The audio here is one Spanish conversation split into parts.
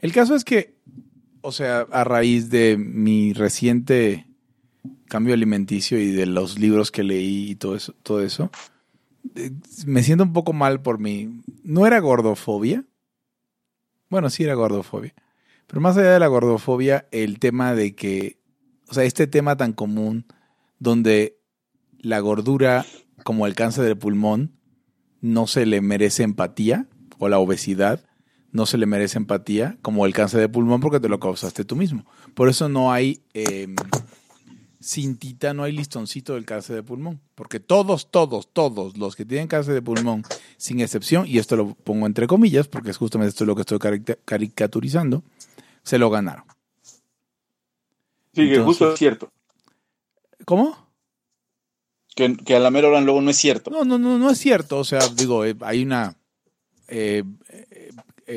El caso es que, o sea, a raíz de mi reciente cambio alimenticio y de los libros que leí y todo eso, todo eso, eh, me siento un poco mal por mi... No era gordofobia. Bueno, sí era gordofobia. Pero más allá de la gordofobia, el tema de que, o sea, este tema tan común donde la gordura como el cáncer del pulmón no se le merece empatía, o la obesidad no se le merece empatía, como el cáncer de pulmón porque te lo causaste tú mismo. Por eso no hay em, cintita, no hay listoncito del cáncer de pulmón, porque todos, todos, todos los que tienen cáncer de pulmón, sin excepción, y esto lo pongo entre comillas, porque es justamente esto lo que estoy caricaturizando, se lo ganaron. Sí, que justo es cierto. ¿Cómo? Que, a la mera hora luego no es cierto. No, no, no, no es cierto. O sea, digo, eh, hay una. Eh, eh,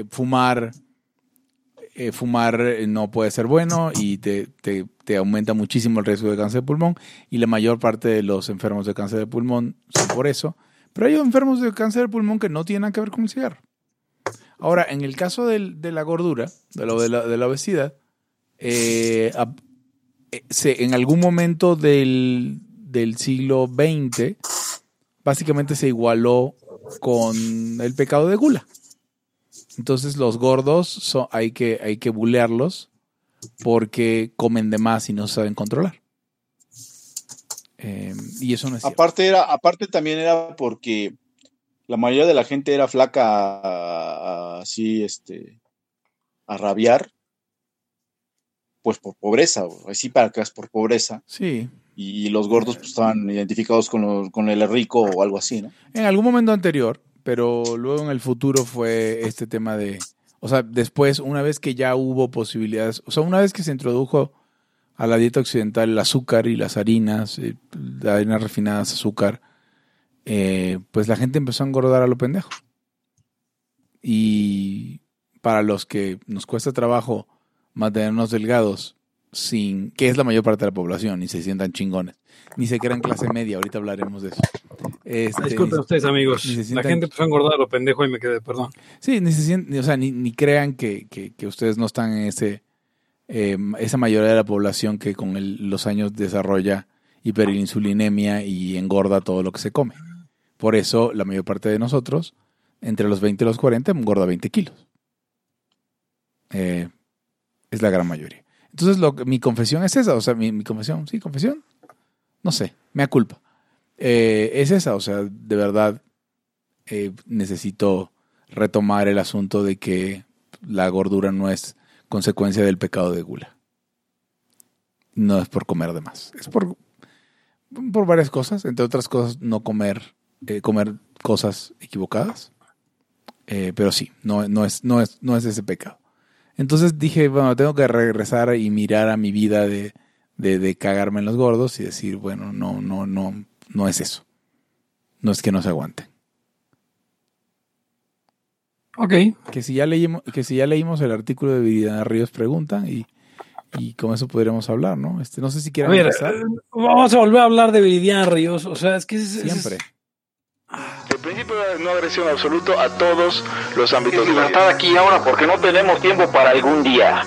fumar. fumar no puede ser bueno y te, te, aumenta muchísimo el riesgo de cáncer de pulmón. Y la mayor parte de los enfermos de cáncer de pulmón son por eso. Pero hay enfermos de cáncer de pulmón que no tienen que ver con el cigarro. Ahora, en el caso de la gordura, de, lo, de, la, de la obesidad, en algún momento del, del siglo XX básicamente se igualó con el pecado de gula. Entonces los gordos son, hay, que, hay que bulearlos porque comen de más y no saben controlar. Em, y eso no es aparte era aparte también era porque la mayoría de la gente era flaca así este a rabiar pues por pobreza así es por pobreza sí y los gordos pues, estaban identificados con, con el rico o algo así, ¿no? En algún momento anterior, pero luego en el futuro fue este tema de, o sea, después, una vez que ya hubo posibilidades, o sea, una vez que se introdujo a la dieta occidental el azúcar y las harinas, eh, las harinas refinadas, azúcar, eh, pues la gente empezó a engordar a lo pendejo. Y para los que nos cuesta trabajo mantenernos delgados sin, que es la mayor parte de la población, ni se sientan chingones, ni se crean clase media, ahorita hablaremos de eso. Este, Disculpen ustedes, amigos. la gente empezó a engordar lo pendejo y me quedé, perdón. Sí, ni se sienten, o sea, ni, ni crean que, que, que, ustedes no están en ese, eh, esa mayoría de la población que con el, los años desarrolla hiperinsulinemia y engorda todo lo que se come. Por eso, la mayor parte de nosotros, entre los 20 y los 40, engorda 20 kilos. Eh, es la gran mayoría. Entonces, lo, mi confesión es esa, o sea, mi, confesión, sí, confesión, no sé, me da culpa. Eh, es esa, o sea, de verdad eh, necesito retomar el asunto de que la gordura no es consecuencia del pecado de gula. No es por comer de más, es por, por varias cosas, entre otras cosas, no comer, eh, comer cosas equivocadas. pero sí, no, no, es, no, es, no es ese pecado. Entonces dije, bueno, tengo que regresar y mirar a mi vida de, de, cagarme en los gordos y decir, bueno, no, no, no, no es eso. No es que no se aguanten. Ok. Que si ya leímos, que si ya leímos el artículo de Viridiana Ríos preguntan y, y con eso podríamos hablar, ¿no? Este, no sé si quieren empezar. Eh, vamos a volver a hablar de Viridiana Ríos. O sea, es que siempre. El principio de no agresión absoluto a todos los ámbitos. Libertad aquí y ahora porque no tenemos tiempo para algún día.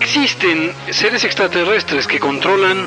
Existen seres extraterrestres que controlan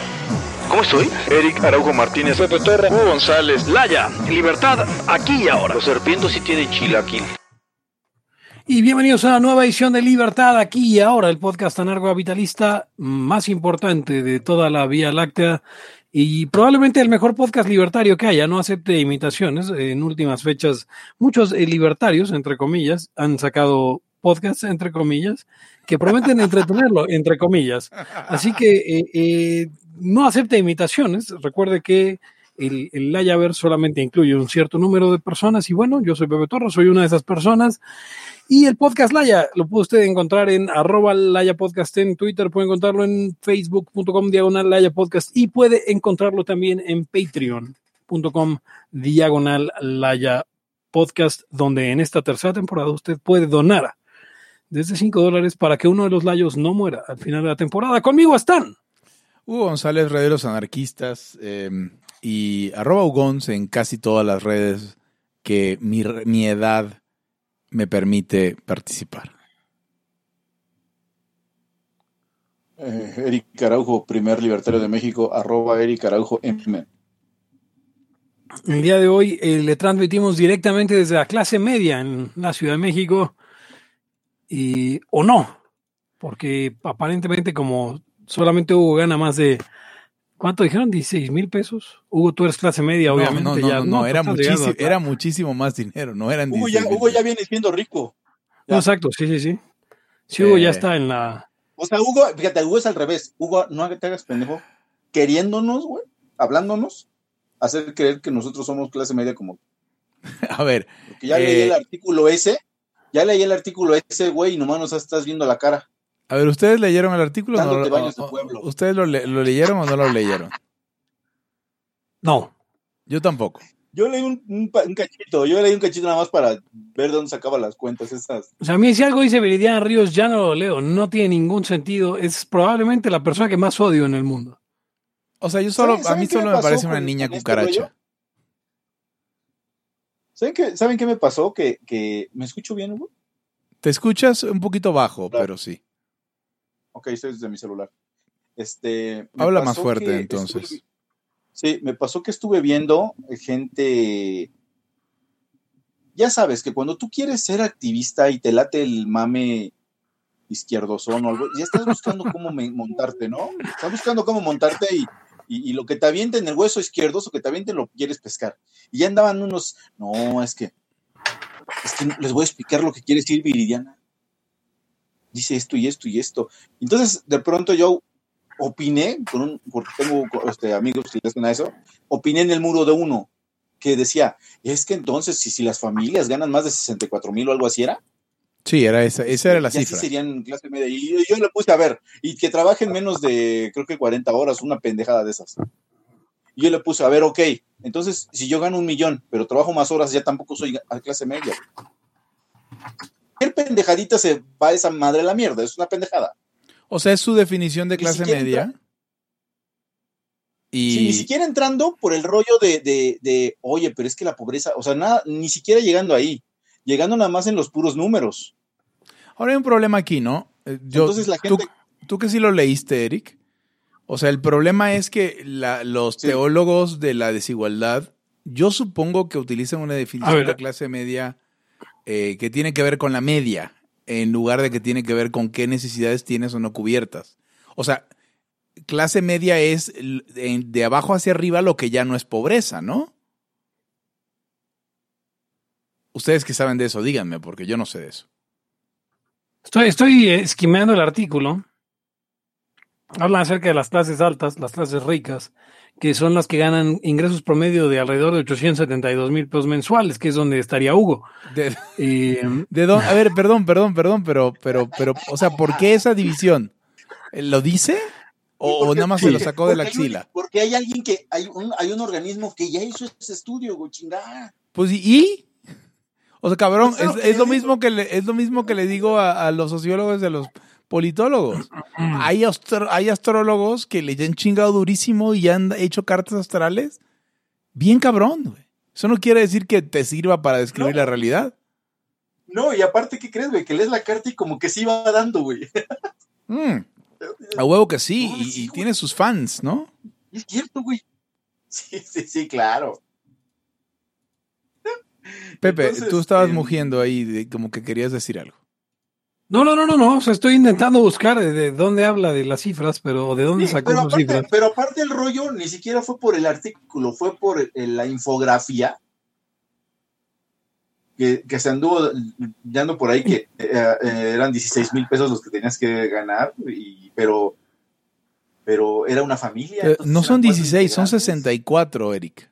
¿Cómo estoy? Eric Araujo Martínez, Pepe Torre, Hugo González, Laya, Libertad, aquí y ahora. Los serpientes sí tienen chilaquil. Y bienvenidos a una nueva edición de Libertad, aquí y ahora, el podcast anarcocapitalista más importante de toda la Vía Láctea y probablemente el mejor podcast libertario que haya, no acepte imitaciones. En últimas fechas, muchos libertarios, entre comillas, han sacado podcasts, entre comillas, que prometen entretenerlo, entre comillas. Así que eh, eh, no acepte imitaciones. Recuerde que el, el Layaver solamente incluye un cierto número de personas y bueno, yo soy Pepe Torres, soy una de esas personas. Y el podcast Laya lo puede usted encontrar en arroba Laya Podcast en Twitter, puede encontrarlo en facebook.com diagonal Laya Podcast y puede encontrarlo también en patreon.com diagonal Laya Podcast, donde en esta tercera temporada usted puede donar desde 5 dólares para que uno de los layos no muera al final de la temporada. Conmigo están. Hugo González, Red de los Anarquistas, eh, y arroba Ugons en casi todas las redes que mi, mi edad me permite participar. Eh, Eric Araujo, primer libertario de México, arroba Eric Araujo M. El día de hoy eh, le transmitimos directamente desde la clase media en la Ciudad de México, y, o no, porque aparentemente como solamente Hugo gana más de, ¿cuánto dijeron? 16 mil pesos. Hugo, tú eres clase media, obviamente. No, no, ya, no, no, era, muchísimo, era muchísimo más dinero, no eran Hugo ya, 16 Hugo ya viene siendo rico. Exacto, sí, sí, sí. Sí, Hugo Eh. ya está en la... O sea, Hugo, fíjate, Hugo es al revés. Hugo, no te hagas pendejo. Queriéndonos, güey, hablándonos, hacer creer que nosotros somos clase media como... A ver, Porque ya Eh. leí el artículo ese, ya leí el artículo ese, güey, y nomás nos estás viendo la cara. a ver, ¿ustedes leyeron el artículo? o no Dándote lo- baños o- pueblo. ¿Ustedes lo, le- lo leyeron o no lo leyeron? No. Yo tampoco. Yo leí un, un pa- un cachito, yo leí un cachito nada más para ver dónde sacaba las cuentas esas. O sea, a mí si algo dice Viridiana Ríos, ya no lo leo. No tiene ningún sentido. Es probablemente la persona que más odio en el mundo. O sea, yo solo, ¿Saben- a mí solo me parece una niña este cucaracha. ¿Saben qué, ¿Saben qué me pasó? Que, que me escucho bien, Hugo. Te escuchas un poquito bajo, Claro. pero sí. Ok, estoy desde mi celular. Este, Habla más fuerte, entonces. estuve- sí, me pasó que estuve viendo gente. Ya sabes que cuando tú quieres ser activista y te late el mame izquierdosón o algo, ya estás buscando cómo me- montarte, ¿no? Estás buscando cómo montarte y, y, lo que te avienten el hueso izquierdoso que te avienten lo quieres pescar. Y ya andaban unos, no, es que, es que les voy a explicar lo que quiere decir Viridiana. Dice esto y esto y esto. Entonces, de pronto yo opiné, porque tengo este, amigos que le hacen a eso, opiné en el muro de uno que decía, es que entonces, si, si las familias ganan más de 64 mil o algo así era, Sí, era esa, esa era la sí cifra. serían clase media. Y yo, yo le puse a ver, y que trabajen menos de, creo que 40 horas, una pendejada de esas. Y yo le puse, a ver, ok, entonces, si yo gano un millón, pero trabajo más horas, ya tampoco soy a clase media. ¿Qué pendejadita se va esa madre a la mierda? Es una pendejada. O sea, es su definición de clase media. entra- Y Sí, ni siquiera entrando por el rollo de, de, de, oye, pero es que la pobreza, o sea, nada, ni siquiera llegando ahí, llegando nada más en los puros números. ahora hay un problema aquí, ¿no? Eh, Yo, Entonces la gente- tú que sí lo leíste, Eric. O sea, el problema es que la- los Sí. teólogos de la desigualdad, yo supongo que utilizan una A definición de clase media eh, que tiene que ver con la media, en lugar de que tiene que ver con qué necesidades tienes o no cubiertas. O sea, clase media es de abajo hacia arriba lo que ya no es pobreza, ¿no? Ustedes que saben de eso, díganme, porque yo no sé de eso. Estoy, estoy eh, esquimeando el artículo. Hablan acerca de las clases altas, las clases ricas, que son las que ganan ingresos promedio de alrededor de 872 mil pesos mensuales, que es donde estaría Hugo. De, Eh, a ver, perdón, perdón, perdón, pero, pero, pero, o sea, ¿por qué esa división? ¿Lo dice? ¿O, Porque- nada más se lo sacó de la porque hay un- axila? porque hay alguien que, hay un, hay un organismo que ya hizo ese estudio, güey, chingada. Pues, ¿y- ¿y? O sea, cabrón, es, lo mismo que le, es lo mismo que le digo a, a los sociólogos y a los politólogos. Hay, astro- hay astrólogos que le han chingado durísimo y han hecho cartas astrales. Bien cabrón, güey. Eso no quiere decir que te sirva para describir No. la realidad. No, y aparte, ¿qué crees, güey? Que lees la carta y como que sí va dando, güey. Mm, a huevo que sí, y, sí, y güey. tiene sus fans, ¿no? Es cierto, güey. Sí, sí, sí, claro. Pepe, Entonces, tú estabas em, mugiendo ahí de- como que querías decir algo. no, no, no, no, no. O sea, estoy intentando buscar de, de dónde habla de las cifras, pero de dónde Sí, sacó pero, esas aparte, cifras. pero aparte el rollo ni siquiera fue por el artículo, fue por el- la infografía. que, que se anduvo dando por ahí que eh, eh, eran 16 mil pesos los que tenías que ganar, y, pero, pero era una familia. Eh, entonces no son eran cuatro 16, son integrantes. 64, Eric.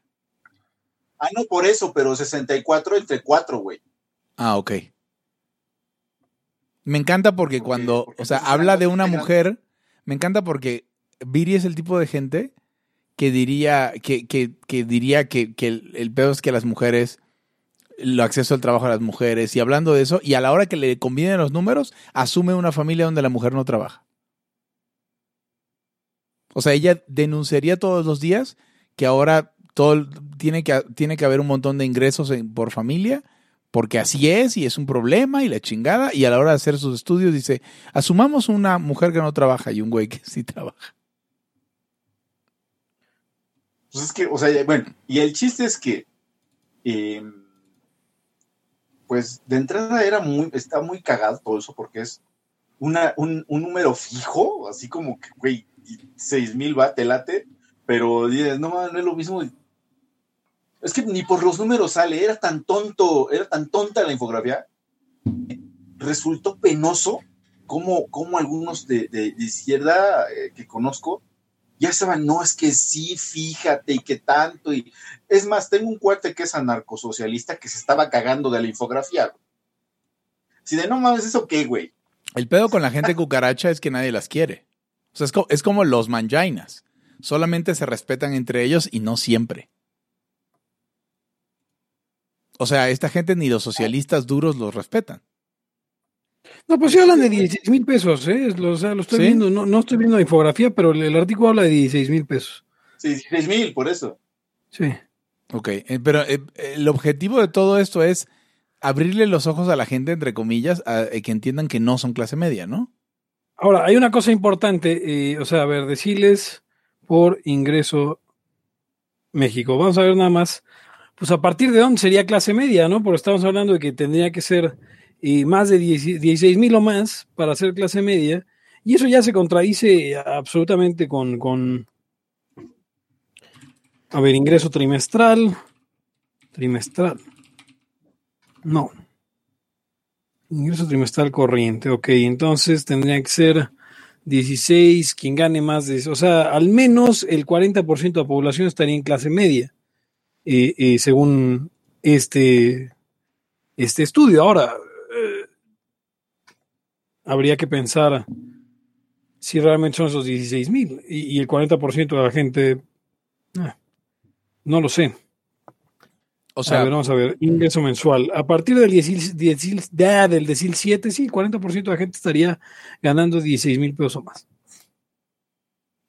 Ah, no, por eso, pero 64 entre 4, güey. Ah, ok. Me encanta porque Porque- cuando, porque o sea, habla de una mujer, me encanta porque Viri es el tipo de gente que diría que, que, que diría que, que el, el peor es que las mujeres, el acceso al trabajo a las mujeres, y hablando de eso, y a la hora que le convienen los números, asume una familia donde la mujer no trabaja. O sea, ella denunciaría todos los días que ahora todo el- tiene que, tiene que haber un montón de ingresos por familia, porque así es y es un problema y la chingada, y a la hora de hacer sus estudios dice, asumamos una mujer que no trabaja y un güey que sí trabaja. Pues es que, o sea, bueno, y el chiste es que, eh, pues de entrada era muy, está muy cagado todo eso porque es una, un, número fijo, así como que, güey, seis mil va, te late, pero dices, no, no es lo mismo. Es que ni por los números sale, era tan tonto, era tan tonta la infografía, resultó penoso como, como algunos de, de- izquierda eh, que conozco ya estaban, no, es que sí, fíjate, y que tanto, y es más, tengo un cuate que es anarcosocialista que se estaba cagando de la infografía. Si de no mames, ¿eso qué, güey? El pedo con la gente cucaracha es que nadie las quiere. O sea, es, es como los manjainas. Solamente se respetan entre ellos y no siempre. O sea, esta gente ni los socialistas duros los respetan. No, pues sí hablan de 16 mil pesos, ¿eh? Lo, o sea, lo estoy ¿Sí? viendo, no, no estoy viendo la infografía, pero el, el artículo habla de 16 mil pesos. Sí, 16 mil, por eso. Sí. Ok, eh, pero eh, el objetivo de todo esto es abrirle los ojos a la gente, entre comillas, a, eh, que entiendan que no son clase media, ¿no? Ahora, hay una cosa importante, eh, o sea, a ver, decirles por ingreso México. Vamos a ver nada más, pues a partir de dónde sería clase media, ¿no? Porque estamos hablando de que tendría que ser eh, más de 10 16 mil o más para ser clase media, y eso ya se contradice absolutamente con, con a ver, ingreso trimestral, trimestral, no. Ingreso trimestral corriente, ok, entonces tendría que ser 16, quien gane más de o sea, al menos el 40% de la población estaría en clase media, eh, eh, según este, este estudio. Ahora, eh, habría que pensar si realmente son esos 16 mil y, y el 40% de la gente, ah, no lo sé. O a sea, ver, vamos a ver, ingreso mensual. A partir del, 10, 10, de- del decil 7, sí, 40% de la gente estaría ganando 16 mil pesos o más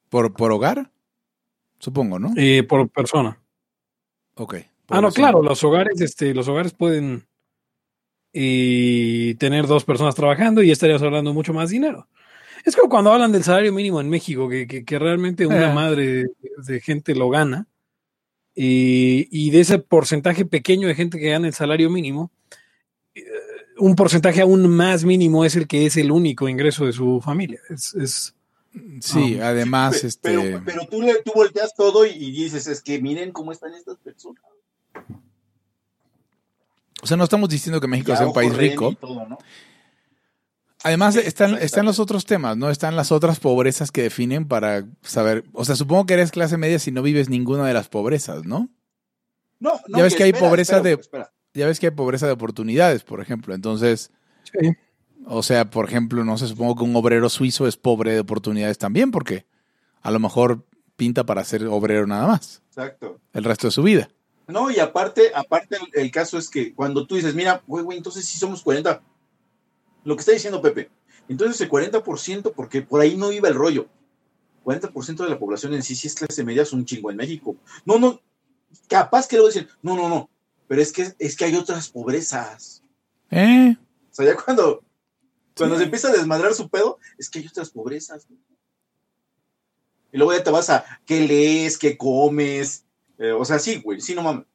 por, por hogar, supongo, ¿no? eh, por persona. Ok. Ah, no, claro, los hogares, este, los hogares pueden eh, tener dos personas trabajando y estarías hablando mucho más dinero. Es como cuando hablan del salario mínimo en México, que, que- que realmente una Eh. madre de, de gente lo gana. Y, y de ese porcentaje pequeño de gente que gana el salario mínimo, eh, un porcentaje aún más mínimo es el que es el único ingreso de su familia. Es, es- Sí, Ah, además, Pe- este. Pero, pero tú, le, tú volteas todo y, y dices, es que miren cómo están estas personas. O sea, no estamos diciendo que México Ya, sea un país rico. y todo, ¿no? Además, están, están los otros temas, ¿no? Están las otras pobrezas que definen para saber. O sea, supongo que eres clase media si no vives ninguna de las pobrezas, ¿no? No, no, Ya ves que hay espera, pobreza espera, de- espera. Ya ves que hay pobreza de oportunidades, por ejemplo. Entonces, sí. O sea, por ejemplo, no sé, supongo que un obrero suizo es pobre de oportunidades también, porque a lo mejor pinta para ser obrero nada más Exacto. el resto de su vida. No, y aparte, aparte el, el caso es que cuando tú dices, mira, güey, güey, entonces sí somos 40. Lo que está diciendo Pepe. Entonces el 40%, porque por ahí no iba el rollo. 40% de la población en sí, sí es clase media, es un chingo en México. No, no, capaz que a decir, no, no, no, pero es que, es que hay otras pobrezas. ¿Eh? O sea, ya cuando, cuando Sí. se empieza a desmadrar su pedo, es que hay otras pobrezas. güey. Y luego ya te vas a qué lees, qué comes. eh, o sea, sí, güey, sí, no mames.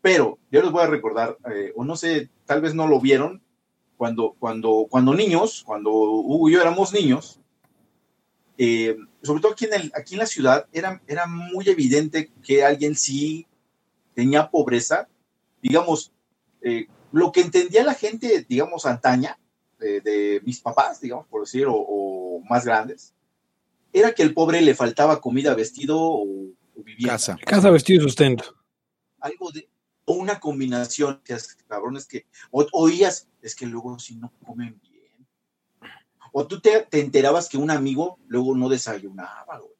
Pero yo les voy a recordar, eh, o no sé, tal vez no lo vieron, cuando, cuando, cuando niños, cuando Hugo y yo éramos niños, eh, sobre todo aquí en, el, aquí en la ciudad, era, era muy evidente que alguien sí tenía pobreza. Digamos, lo que entendía la gente, digamos, antaña, de, de mis papás, digamos, por decir, o, o, más grandes, era que el pobre le faltaba comida, vestido o, o vivienda. Casa. Casa, vestido y sustento. Algo de, o una combinación, que es, cabrones, que o, oías, es que luego si no comen bien. O tú te, te enterabas que un amigo luego no desayunaba, güey.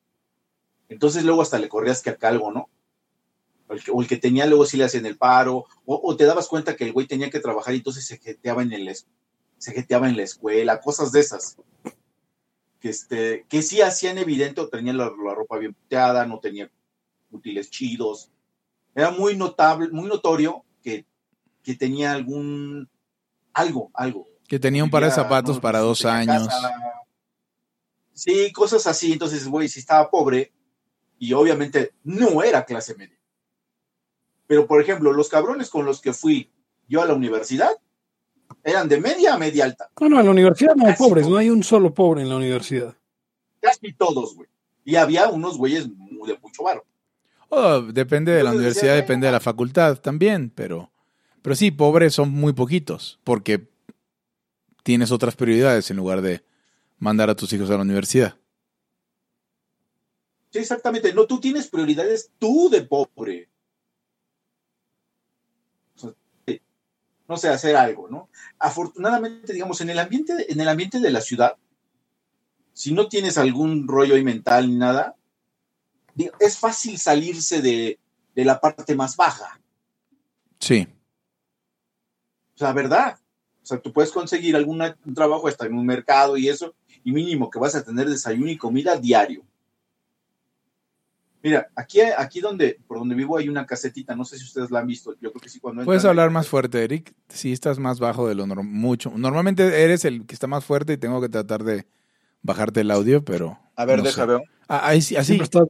Entonces luego hasta le corrías que acá algo, ¿no? O el, que, o el que tenía luego sí le hacían el paro, o, o, te dabas cuenta que el güey tenía que trabajar y entonces se jeteaba en el se jeteaba en la escuela, cosas de esas. Que, este, que sí hacían evidente, o tenía la, la ropa bien puteada, no tenía útiles chidos. Era muy notable, muy notorio que, que tenía algún algo, algo. Que tenía un par de zapatos no, para dos años. Casa. Sí, cosas así. Entonces, güey, si estaba pobre, y obviamente no era clase media. Pero, por ejemplo, los cabrones con los que fui yo a la universidad eran de media a media alta. No, no, en la universidad no hay Casi pobres, todos. no hay un solo pobre en la universidad. Casi todos, güey. Y había unos güeyes de mucho varo. Oh, depende de la universidad, depende de la facultad también, pero, pero sí, pobres son muy poquitos, porque tienes otras prioridades en lugar de mandar a tus hijos a la universidad. Sí, exactamente. No, tú tienes prioridades tú de pobre. No sé, hacer algo, ¿no? Afortunadamente, digamos, en el ambiente, en el ambiente de la ciudad, si no tienes algún rollo ahí mental ni nada, es fácil salirse de, de la parte más baja. Sí. O sea, ¿verdad? O sea, tú puedes conseguir algún trabajo hasta en un mercado y eso, y mínimo que vas a tener desayuno y comida diario. Mira, aquí, aquí donde, por donde vivo hay una casetita, no sé si ustedes la han visto, yo creo que sí cuando Puedes hablar más fuerte, Eric, si estás más bajo de lo normal, mucho. Normalmente eres el que está más fuerte y tengo que tratar de bajarte el audio, pero... A ver, no deja, veo. Ah, ahí sí, así. Siempre estás,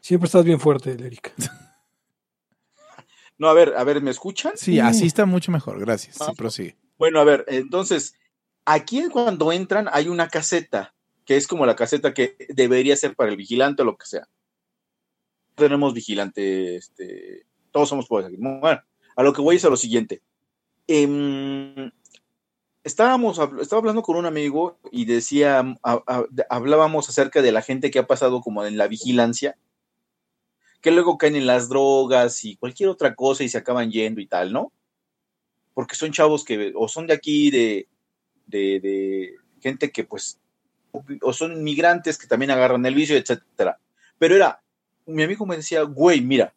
siempre estás bien fuerte, Eric. no, a ver, a ver, ¿me escuchan? Sí, así está mucho mejor, gracias. Sí, prosigue. Bueno, a ver, entonces, aquí cuando entran hay una caseta que es como la caseta que debería ser para el vigilante o lo que sea. Tenemos vigilante, este, todos somos pobres aquí. Bueno, a lo que voy es a lo siguiente. Eh, estábamos, estaba hablando con un amigo y decía, hablábamos acerca de la gente que ha pasado como en la vigilancia, que luego caen en las drogas y cualquier otra cosa y se acaban yendo y tal, ¿no? Porque son chavos que o son de aquí, de, de gente que pues o son migrantes que también agarran el vicio, etcétera. Pero era, mi amigo me decía, güey, mira,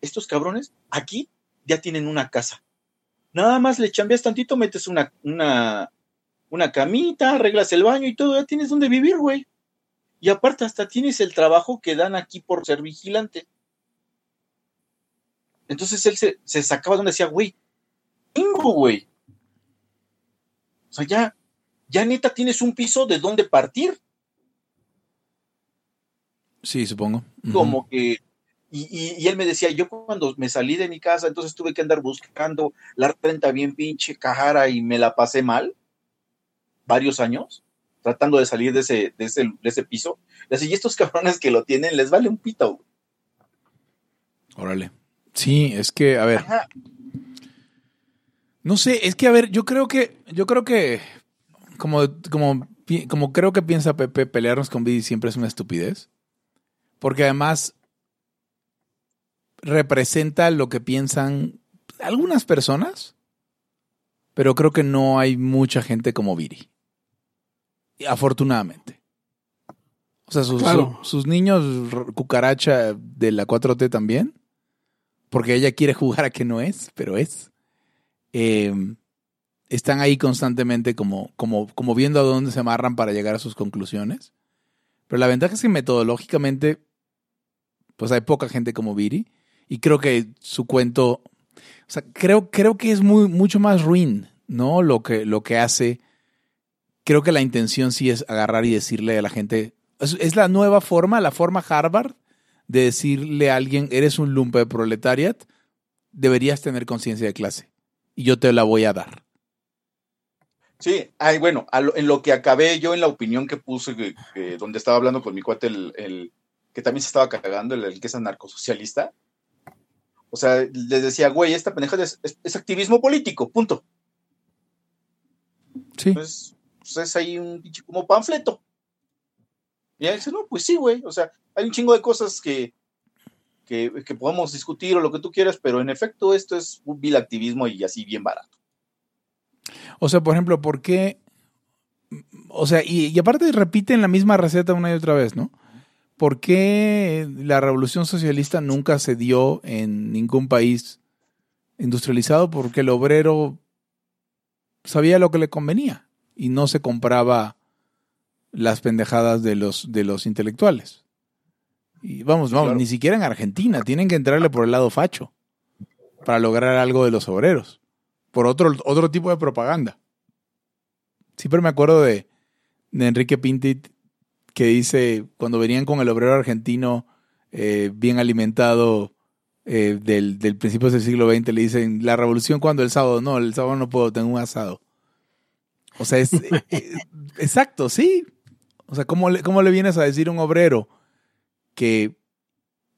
estos cabrones aquí ya tienen una casa. Nada más le chambeas tantito, metes una, una, una camita, arreglas el baño y todo, ya tienes donde vivir, güey. Y aparte hasta tienes el trabajo que dan aquí por ser vigilante. Entonces él se, se sacaba donde decía, güey, tengo, güey. O sea, ya, ya neta tienes un piso de dónde partir. Sí, supongo. Uh -huh. Como que, y, y, y, él me decía, yo cuando me salí de mi casa, entonces tuve que andar buscando la renta bien pinche cajara y me la pasé mal, varios años, tratando de salir de ese, de ese, de ese piso. Y estos cabrones que lo tienen, les vale un pito. Órale. Sí, es que, a ver. Ajá. No sé, es que, a ver, yo creo que, yo creo que como, como, como creo que piensa Pepe, pelearnos con Vidi siempre es una estupidez. Porque además representa lo que piensan algunas personas, pero creo que no hay mucha gente como Viri. Afortunadamente. O sea, sus, claro. su, sus niños cucaracha de la 4T también, porque ella quiere jugar a que no es, pero es. Eh, están ahí constantemente como, como, como viendo a dónde se amarran para llegar a sus conclusiones. Pero la ventaja es que metodológicamente, pues hay poca gente como Viri. Y creo que su cuento, o sea, creo, creo que es muy, mucho más ruin, ¿no? Lo que, lo que hace. Creo que la intención sí es agarrar y decirle a la gente, es, la nueva forma, la forma Harvard de decirle a alguien, eres un lumpe de proletariat, deberías tener conciencia de clase. Y yo te la voy a dar. Sí, ay, bueno, lo, en lo que acabé yo en la opinión que puse, que, que, donde estaba hablando con mi cuate, el, el que también se estaba cagando, el, el, que es anarcosocialista. O sea, les decía, güey, esta pendejada es, es- es activismo político, punto. Sí. Pues, pues es ahí un pinche como panfleto. Y él dice, no, pues sí, güey. O sea, hay un chingo de cosas que, que, que podemos discutir o lo que tú quieras, pero en efecto esto es un vil activismo y así bien barato. O sea, por ejemplo, ¿por qué? O sea, y, y aparte repiten la misma receta una y otra vez, ¿no? ¿Por qué la revolución socialista nunca se dio en ningún país industrializado? Porque el obrero sabía lo que le convenía y no se compraba las pendejadas de los, de los intelectuales. Y vamos, vamos, Claro. ni siquiera en Argentina, tienen que entrarle por el lado facho para lograr algo de los obreros por otro, otro tipo de propaganda. Siempre me acuerdo de, de Enrique Pintit que dice, cuando venían con el obrero argentino eh, bien alimentado eh, del, del principio del siglo XX, le dicen, la revolución cuando el sábado, no, el sábado no puedo, tengo un asado. O sea, es eh, exacto, sí. O sea, ¿cómo le, ¿cómo le vienes a decir a un obrero que,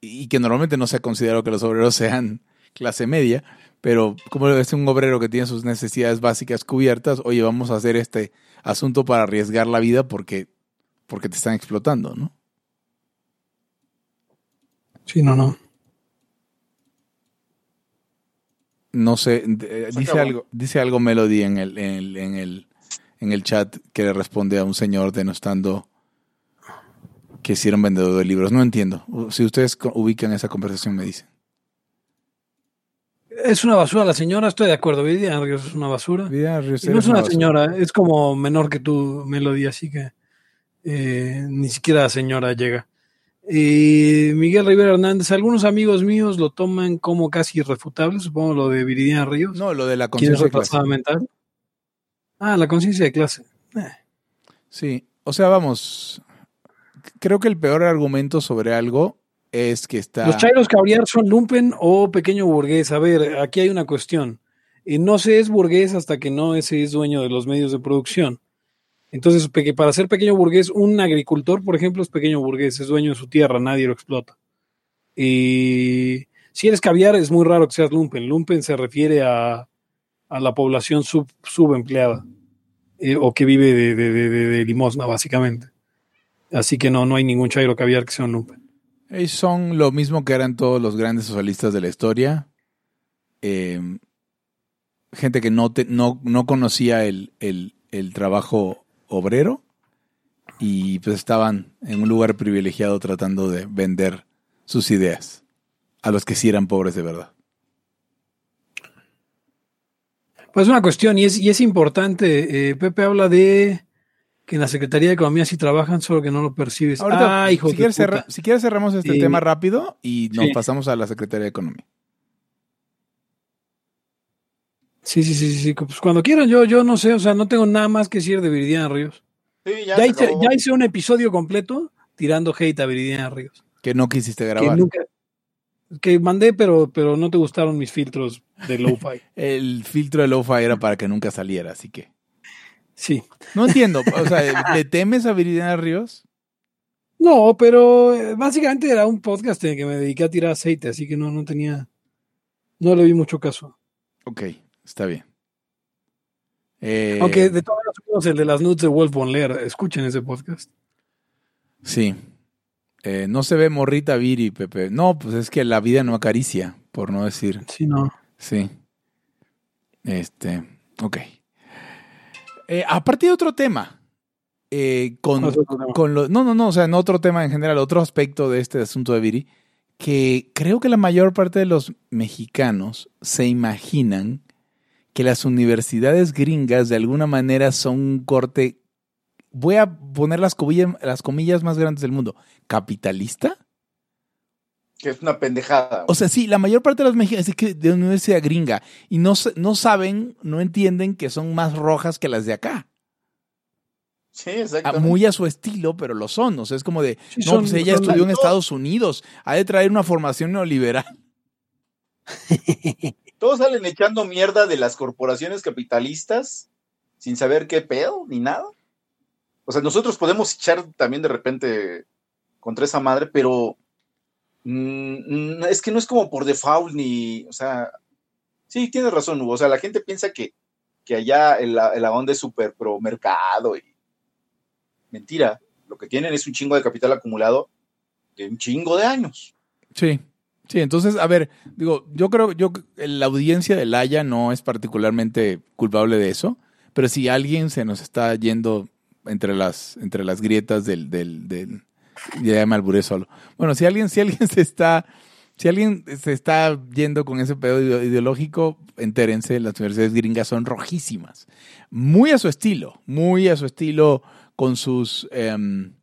y que normalmente no se ha considerado que los obreros sean clase media, pero como es un obrero que tiene sus necesidades básicas cubiertas, oye, vamos a hacer este asunto para arriesgar la vida porque, porque te están explotando, ¿no? Sí, no, no. No sé, eh, Se dice algo, dice algo Melody en el, en el, en el, en el chat que le responde a un señor denostando que un vendedor de libros. No entiendo. Si ustedes ubican esa conversación, me dicen. Es una basura la señora, estoy de acuerdo. Vivian Ríos es una basura. Vida Y Riosera no es una señora, es como menor que tú, Melody, así que eh, ni siquiera señora llega. Eh, Miguel Rivera Hernández, algunos amigos míos lo toman como casi irrefutable, supongo lo de Viridiana Ríos. No, lo de la ¿Quién es conciencia de clase. mental? Ah, la conciencia de clase. Eh, Sí, o sea, vamos, creo que el peor argumento sobre algo es que está... Los chairos cabriar son lumpen o pequeño burgués. A ver, aquí hay una cuestión. Eh, no se es burgués hasta que no se es dueño de los medios de producción. Entonces, para ser pequeño burgués, un agricultor, por ejemplo, es pequeño burgués, es dueño de su tierra, nadie lo explota. Y si eres caviar, es muy raro que seas lumpen. Lumpen se refiere a, a la población sub, subempleada eh, o que vive de- de limosna, básicamente. Así que no, no hay ningún chairo caviar que sea un lumpen. Ellos son lo mismo que eran todos los grandes socialistas de la historia. Eh, gente que no, te- no, no conocía el, el- el trabajo obrero y pues estaban en un lugar privilegiado tratando de vender sus ideas a los que sí eran pobres de verdad. Pues una cuestión, y es, y es importante, eh, Pepe habla de que en la Secretaría de Economía sí trabajan, solo que no lo percibes. Ahorita, ah, hijo si, de quieres cerra- si quieres cerramos este Sí. tema rápido y nos Sí. pasamos a la Secretaría de Economía. Sí, sí, sí, sí, sí, pues cuando quieran, yo, yo no sé, o sea, no tengo nada más que decir de Viridiana Ríos. Sí, ya, Ya, hice, acabó. ya hice un episodio completo tirando hate a Viridiana Ríos. Que no quisiste Que grabar. nunca, que mandé, pero, pero no te gustaron mis filtros de lo-fi. El filtro de lo-fi era para que nunca saliera, así que... Sí. No entiendo. O sea, ¿le temes a Viridiana Ríos? No, pero eh, básicamente era un podcast en el que me dediqué a tirar aceite, así que no, no tenía, no le vi mucho caso. Ok, está bien. Eh, Aunque de todos los el de las nudes de Wolf Von Leer, escuchen ese podcast. Sí. Eh, no se ve morrita Viri, Pepe. No, pues es que la vida no acaricia, por no decir. Sí, no. Sí. Este, ok. Eh, a partir de otro tema. eh, con, con lo- no, no, no, o sea, no otro tema en general, otro aspecto de este asunto de Viri, que creo que la mayor parte de los mexicanos se imaginan que las universidades gringas de alguna manera son un corte, voy a poner las comillas, las comillas más grandes del mundo, capitalista. Que es una pendejada. O sea, sí, la mayor parte de los mexicanos es que de una universidad gringa y no, no saben, no entienden que son más rojas que las de acá. sí, Ah, exactamente. Muy a su estilo, pero lo son. O sea, es como de, Sí, no, son- pues ella estudió en Estados Unidos, ha de traer una formación neoliberal. Todos salen echando mierda de las corporaciones capitalistas sin saber qué pedo ni nada. O sea, nosotros podemos echar también de repente contra esa madre, pero Mm, mm, es que no es como por default ni, o sea, sí, tienes razón, Hugo. O sea, la gente piensa que, que allá el, el onda es súper pro mercado y mentira. Lo que tienen es un chingo de capital acumulado de un chingo de años. Sí, sí, entonces, a ver, digo, yo creo, yo, la audiencia de Laia no es particularmente culpable de eso, pero si alguien se nos está yendo entre las, entre las grietas del, del, del ya me alburé solo. Bueno, si alguien, si alguien se está, si alguien se está yendo con ese pedo ideológico, entérense, las universidades gringas son rojísimas. Muy a su estilo, muy a su estilo con sus, em,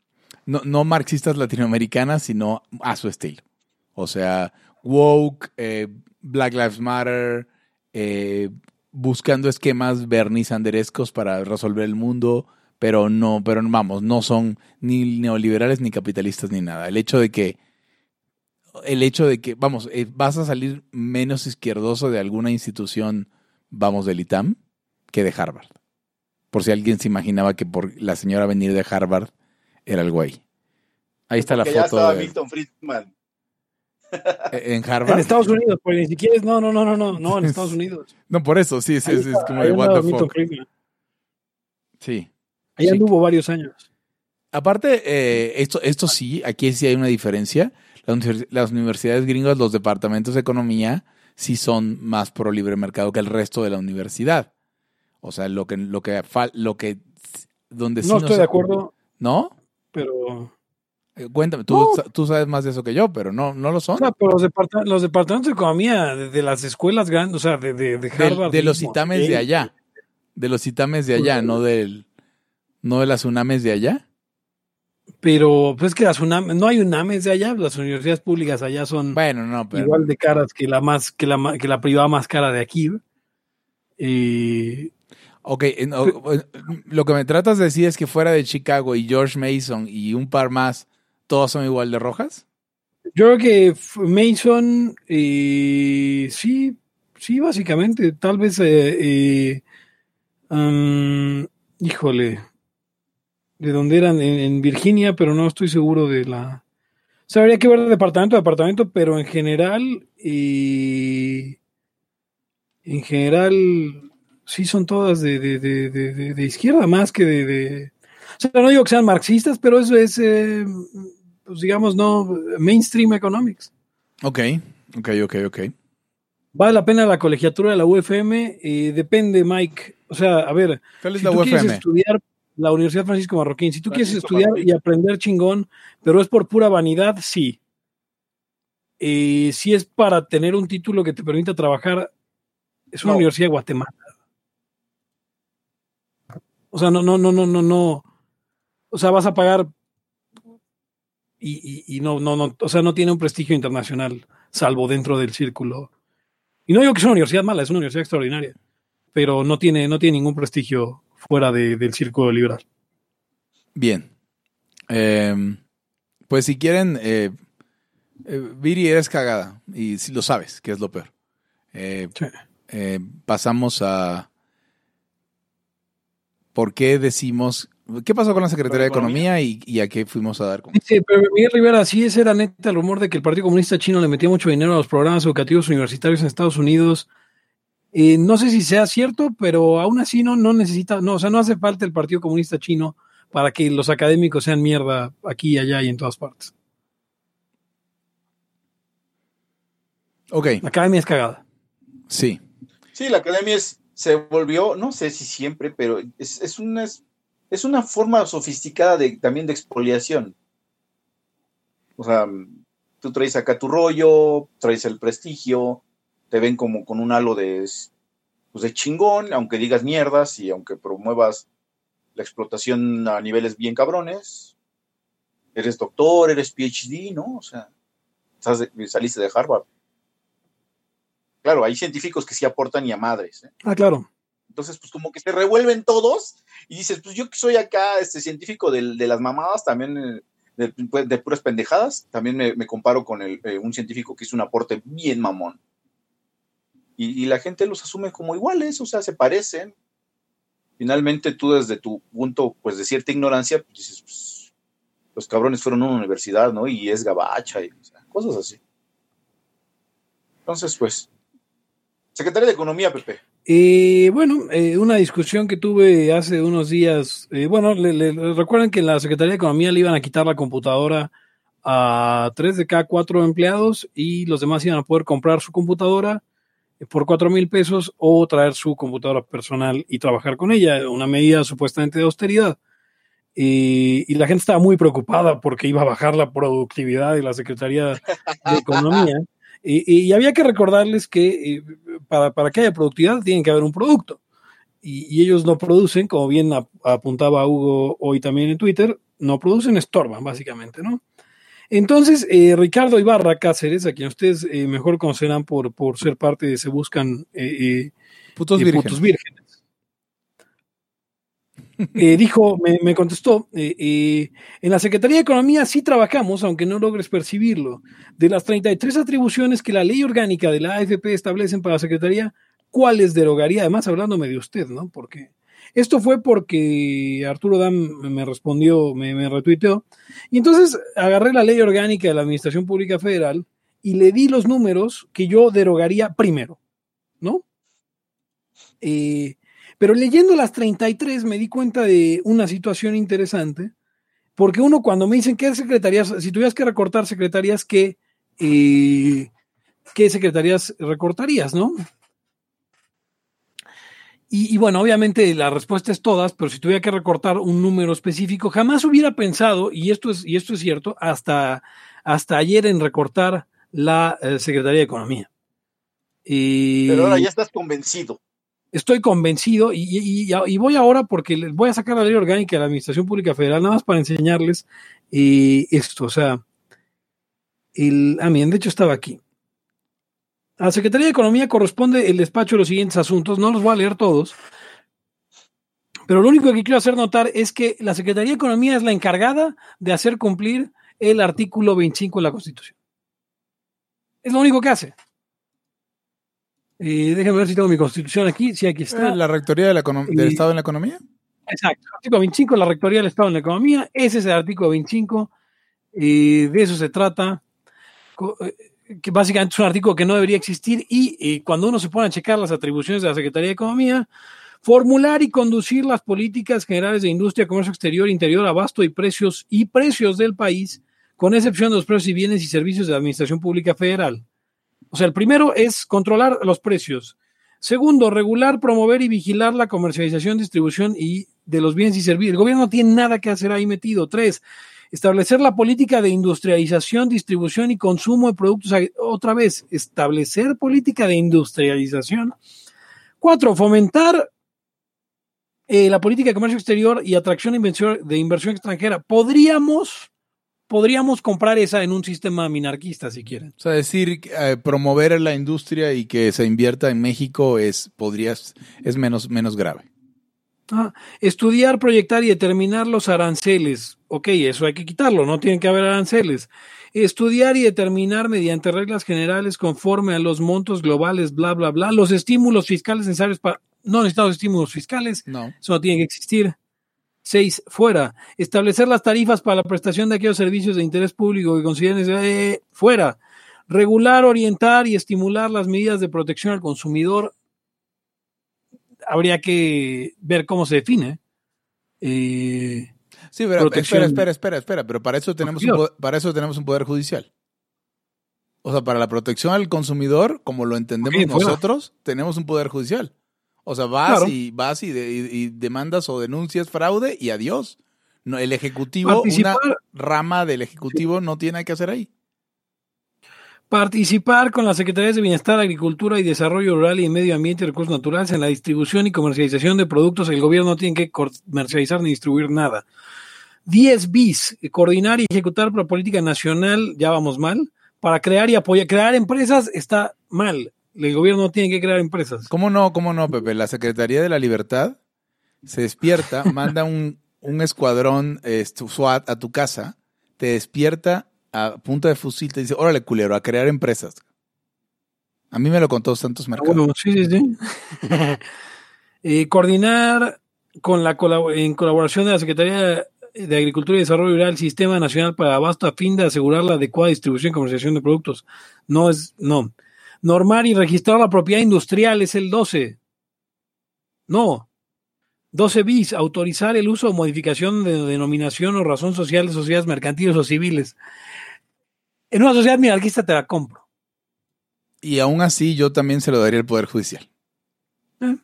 no, marxistas latinoamericanas, sino a su estilo. O sea, woke, eh, Black Lives Matter, eh, buscando esquemas Bernie Sanderescos para resolver el mundo, pero no, pero vamos, no son ni neoliberales ni capitalistas ni nada. El hecho de que, el hecho de que, vamos, eh, vas a salir menos izquierdoso de alguna institución, vamos, del ITAM, que de Harvard. Por si alguien se imaginaba que por la señora venir de Harvard era el güey. Ahí está la foto. Ya estaba Milton Friedman. E-, ¿En Harvard? En Estados Unidos, pues ni siquiera es, no, no, no, no, no, no, en Estados Unidos. no, por eso, sí, sí, es, como de what the fuck. Sí. Ahí anduvo varios años. Aparte, eh, esto, esto sí, aquí sí hay una diferencia. Las, universidades gringas, los departamentos de economía, sí son más pro libre mercado que el resto de la universidad. O sea, lo que, lo que, lo que, donde no estoy de acuerdo. ¿No? Pero. Eh, cuéntame, tú, tú, sabes más de eso que yo, pero no, no lo son. O pero los, los departamentos de economía de, las escuelas grandes, o sea, de, de, Harvard. De, los itames de allá. De los itames de allá, no del. ¿No de las UNAMES de allá? Pero pues que las UNAMES, no hay UNAMES de allá, las universidades públicas allá son bueno, no, igual de caras que la más, que la, que la privada más cara de aquí. Y Ok, lo que me tratas de decir es que fuera de Chicago y George Mason y un par más, ¿todos son igual de rojas? Yo creo que Mason, eh, sí, sí, básicamente, tal vez, eh, eh um, híjole, de dónde eran, en, Virginia, pero no estoy seguro de la... O sea, habría que ver de departamento a departamento, pero en general, eh, en general, sí son todas de, de, de, de izquierda más que de, O sea, no digo que sean marxistas, pero eso es, eh, pues digamos, no, mainstream economics. Ok, ok, ok, ok. Vale la pena la colegiatura de la UFM, eh, depende, Mike. O sea, a ver, si tú quieres estudiar la Universidad Francisco Marroquín, si tú quieres estudiar y aprender chingón, pero es por pura vanidad, sí. Eh, si es para tener un título que te permita trabajar, es una universidad de Guatemala. O sea, no, no, no, no, no, no. O sea, vas a pagar y, no, no, no, o sea, no tiene un prestigio internacional, salvo dentro del círculo. Y no digo que es una universidad mala, es una universidad extraordinaria, pero no tiene, no tiene ningún prestigio fuera del círculo liberal. Bien. Em, pues si quieren, eh, eh, Viri, eres cagada, y si lo sabes, que es lo peor. Eh, pasamos a por qué decimos, ¿qué pasó con la Secretaría de Economía y, a qué fuimos a dar? Sí, pero Miguel Rivera, sí, ese era neta el rumor de que el Partido Comunista Chino le metía mucho dinero a los programas educativos universitarios en Estados Unidos. Eh, no sé si sea cierto, pero aún así no, no necesita, no, o sea, no hace falta el Partido Comunista Chino para que los académicos sean mierda aquí, allá y en todas partes. Ok. La academia es cagada. Sí. Sí, la academia es se volvió, no sé si siempre, pero es, es, una, es una forma sofisticada de, también de expoliación. O sea, tú traes acá tu rollo, traes el prestigio, te ven como con un halo de, pues de chingón, aunque digas mierdas y aunque promuevas la explotación a niveles bien cabrones. Eres doctor, eres PhD, ¿no? O sea, saliste de Harvard. Claro, hay científicos que sí aportan y a madres. ¿eh? Ah, claro. Entonces, pues como que se revuelven todos y dices, pues yo que soy acá este científico de, las mamadas, también eh, de, puras pendejadas, también me, comparo con el, eh, un científico que hizo un aporte bien mamón. Y, la gente los asume como iguales, o sea, se parecen. Finalmente tú desde tu punto, pues de cierta ignorancia, pues dices, pues, los cabrones fueron a una universidad, ¿no? Y es gabacha y o sea, cosas así. Entonces, pues, Secretaría de Economía, Pepe. Eh, bueno, una discusión que tuve hace unos días. eh, bueno, le, le- recuerden que en la Secretaría de Economía le iban a quitar la computadora a tres de cada cuatro empleados y los demás iban a poder comprar su computadora por cuatro mil pesos o traer su computadora personal y trabajar con ella, una medida supuestamente de austeridad. Eh, y la gente estaba muy preocupada porque iba a bajar la productividad de la Secretaría de Economía. Y, y había que recordarles que eh, para, para que haya productividad tiene que haber un producto. Y, y ellos no producen, como bien ap- apuntaba Hugo hoy también en Twitter, no producen, estorban, básicamente, ¿no? Entonces, eh, Ricardo Ibarra Cáceres, a quien ustedes eh, mejor conocerán por, por ser parte de Se Buscan eh, eh, Putos eh, vírgenes. Putos Vírgenes. Dijo, me, me contestó, en la Secretaría de Economía sí trabajamos, aunque no logres percibirlo. De las 33 atribuciones que la ley orgánica de la AFP establecen para la Secretaría, ¿cuáles derogaría? Además, hablándome de usted, ¿no? Porque esto fue porque Arturo Dam me respondió, me, retuiteó, y entonces agarré la ley orgánica de la Administración Pública Federal y le di los números que yo derogaría primero, ¿no? Eh, pero leyendo las 33 me di cuenta de una situación interesante, porque uno cuando me dicen qué secretarías, si tuvieras que recortar secretarías, ¿qué, eh, qué secretarías recortarías, no? Y, y, bueno, obviamente la respuesta es todas, pero si tuviera que recortar un número específico, jamás hubiera pensado, y esto es, y esto es cierto, hasta, hasta ayer en recortar la eh, Secretaría de Economía. Y Pero ahora ya estás convencido. estoy convencido y, y- y- voy ahora porque les voy a sacar la ley orgánica de la Administración Pública Federal, nada más para enseñarles eh, esto. O sea, el, ah, miren, de hecho estaba aquí. A la Secretaría de Economía corresponde el despacho de los siguientes asuntos, no los voy a leer todos, pero lo único que quiero hacer notar es que la Secretaría de Economía es la encargada de hacer cumplir el artículo 25 de la Constitución. Es lo único que hace. Eh, déjenme ver si tengo mi constitución aquí. Sí, aquí está. Eh, ¿La rectoría de la econom- del Y- Estado en la economía? Exacto. Artículo 25, la Rectoría del Estado en la Economía. Ese es el artículo 25. Y de eso se trata. Que básicamente es un artículo que no debería existir. Y cuando uno se pone a checar las atribuciones de la Secretaría de Economía, formular y conducir las políticas generales de industria, comercio exterior, interior, abasto y precios y precios del país, con excepción de los precios y bienes y servicios de la Administración Pública Federal. O sea, el primero es controlar los precios. Segundo, regular, promover y vigilar la comercialización, distribución y de los bienes y servicios. El gobierno no tiene nada que hacer ahí metido. Tres, establecer la política de industrialización, distribución y consumo de productos. Otra vez, establecer política de industrialización. Cuatro, fomentar eh, la política de comercio exterior y atracción de inversión extranjera. Podríamos, podríamos comprar esa en un sistema minarquista, si quieren. O sea, decir, eh, promover la industria y que se invierta en México es, podrías, es menos, menos grave. Ah, estudiar, proyectar y determinar los aranceles. Ok, eso hay que quitarlo, no tienen que haber aranceles. Estudiar y determinar mediante reglas generales conforme a los montos globales, bla, bla, bla, los estímulos fiscales necesarios para... No necesitamos estímulos fiscales, No. eso no tiene que existir. Seis, fuera. Establecer las tarifas para la prestación de aquellos servicios de interés público que consideren eh, fuera. Regular, orientar y estimular las medidas de protección al consumidor. Habría que ver cómo se define. Eh, Sí, pero espera, espera, espera, espera, pero para eso tenemos un, para eso tenemos un poder judicial. O sea, para la protección al consumidor, como lo entendemos fuera. nosotros, tenemos un poder judicial. O sea, vas Claro. y vas y, de- y- y demandas o denuncias fraude y adiós. No, el ejecutivo, Participar. una rama del ejecutivo no tiene que hacer ahí. Participar con las Secretarías de Bienestar, Agricultura y Desarrollo Rural y Medio Ambiente y Recursos Naturales en la distribución y comercialización de productos. El gobierno no tiene que comercializar ni distribuir nada. 10 bis, coordinar y ejecutar la política nacional, ya vamos mal, para crear y apoyar. Crear empresas está mal. El gobierno no tiene que crear empresas. ¿Cómo no? ¿Cómo no, Pepe? La Secretaría de la Libertad se despierta, manda un, un escuadrón este, SWAT a tu casa, te despierta a punta de fusil, te dice, órale, culero, a crear empresas. A mí me lo contó Santos Ah, Mercado. bueno, sí, sí, sí. Eh, coordinar con la en colaboración de la Secretaría de Agricultura y Desarrollo Rural el Sistema Nacional para Abasto a fin de asegurar la adecuada distribución y comercialización de productos. No es, no. Normar y registrar la propiedad industrial es el 12. No. 12 bis, autorizar el uso o modificación de denominación o razón social de sociedades mercantiles o civiles. En una sociedad minarquista te la compro. Y aún así yo también se lo daría al Poder Judicial. ¿Eh?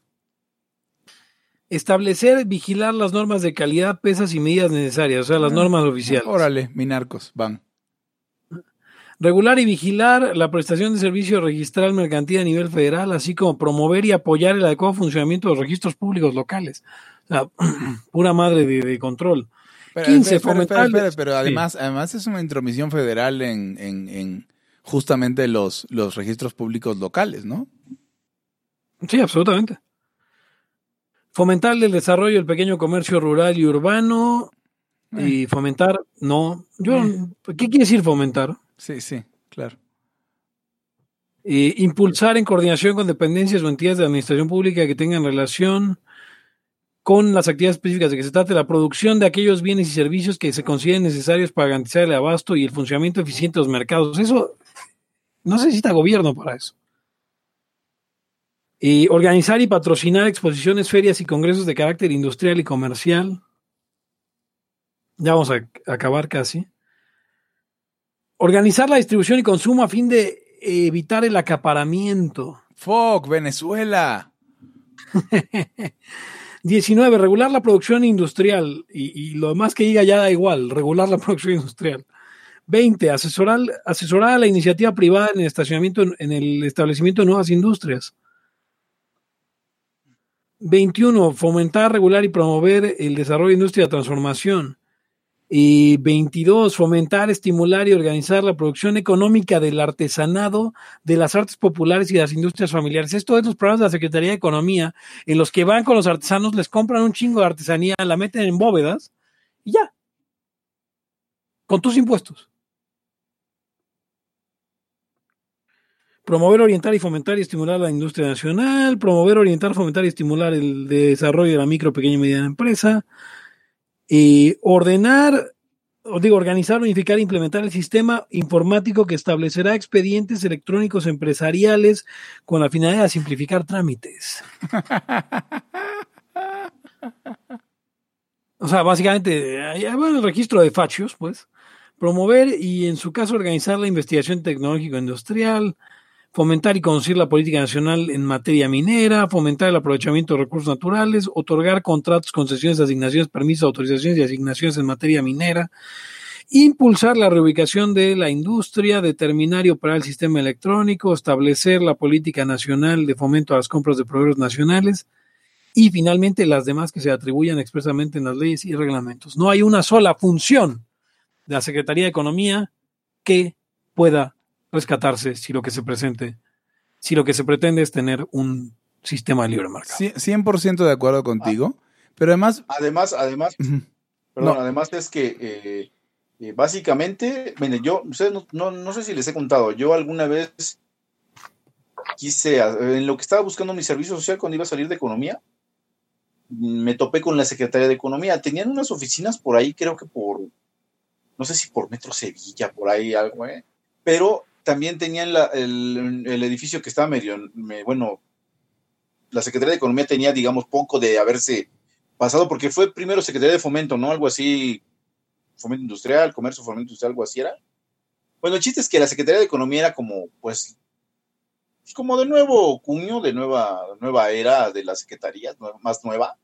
Establecer, vigilar las normas de calidad, pesas y medidas necesarias, o sea, las normas oficiales. Órale, minarcos, van. Regular y vigilar la prestación de servicio registral mercantil a nivel federal, así como promover y apoyar el adecuado funcionamiento de los registros públicos locales. O sea, pura madre de, de control. Pero, 15, espera, espera, fomentar espera, pero sí. además, además es una intromisión federal en, en, en justamente los, los registros públicos locales, ¿no? Sí, absolutamente. Fomentar el desarrollo del pequeño comercio rural y urbano. Y fomentar, no. Yo, ¿Qué quiere decir fomentar? Sí, sí, claro. Eh, impulsar en coordinación con dependencias o entidades de administración pública que tengan relación con las actividades específicas de que se trate la producción de aquellos bienes y servicios que se consideren necesarios para garantizar el abasto y el funcionamiento eficiente de los mercados. Eso no necesita gobierno para eso. Y organizar y patrocinar exposiciones, ferias y congresos de carácter industrial y comercial. Ya vamos a acabar casi. Organizar la distribución y consumo a fin de evitar el acaparamiento. ¡Fuck, Venezuela! 19. Regular la producción industrial. Y, lo demás que diga ya da igual. Regular la producción industrial. 20. Asesorar, asesorar a la iniciativa privada en el estacionamiento, en el establecimiento de nuevas industrias. 21. Fomentar, regular y promover el desarrollo de industria de transformación. Y 22. Fomentar, estimular y organizar la producción económica del artesanado, de las artes populares y de las industrias familiares. Esto es los programas de la Secretaría de Economía, en los que van con los artesanos, les compran un chingo de artesanía, la meten en bóvedas y ya. Con tus impuestos. Promover, orientar y fomentar y estimular la industria nacional. Promover, orientar, fomentar y estimular el desarrollo de la micro, pequeña y mediana empresa. Y ordenar, digo, organizar, unificar e implementar el sistema informático que establecerá expedientes electrónicos empresariales con la finalidad de simplificar trámites. O sea, básicamente, va el registro de fachos, pues. Promover y, en su caso, organizar la investigación tecnológico-industrial, fomentar y conducir la política nacional en materia minera, fomentar el aprovechamiento de recursos naturales, otorgar contratos, concesiones, asignaciones, permisos, autorizaciones y asignaciones en materia minera, impulsar la reubicación de la industria, determinar y operar el sistema electrónico, establecer la política nacional de fomento a las compras de proveedores nacionales y finalmente las demás que se atribuyan expresamente en las leyes y reglamentos. No hay una sola función de la Secretaría de Economía que pueda rescatarse si lo que se presente, si lo que se pretende es tener un sistema de libre mercado. Sí, 100% de acuerdo contigo. Pero además, Además, además, perdón, No. además es que eh, eh, básicamente, mire, yo, ustedes no, no, no sé si les he contado, yo alguna vez quise, en lo que estaba buscando mi servicio social cuando iba a salir de economía, me topé con la Secretaría de Economía. Tenían unas oficinas por ahí, creo que por, no sé si por Metro Sevilla, por ahí algo, ¿eh? Pero también tenían la- el, el edificio que estaba medio, me- bueno, la Secretaría de Economía tenía, digamos, poco de haberse pasado, porque fue primero Secretaría de Fomento, ¿no? Algo así, Fomento Industrial, Comercio, Fomento Industrial, algo así era. Bueno, el chiste es que la Secretaría de Economía era como, pues, pues, como de nuevo cuño, de nueva, nueva era de la Secretaría, más nueva.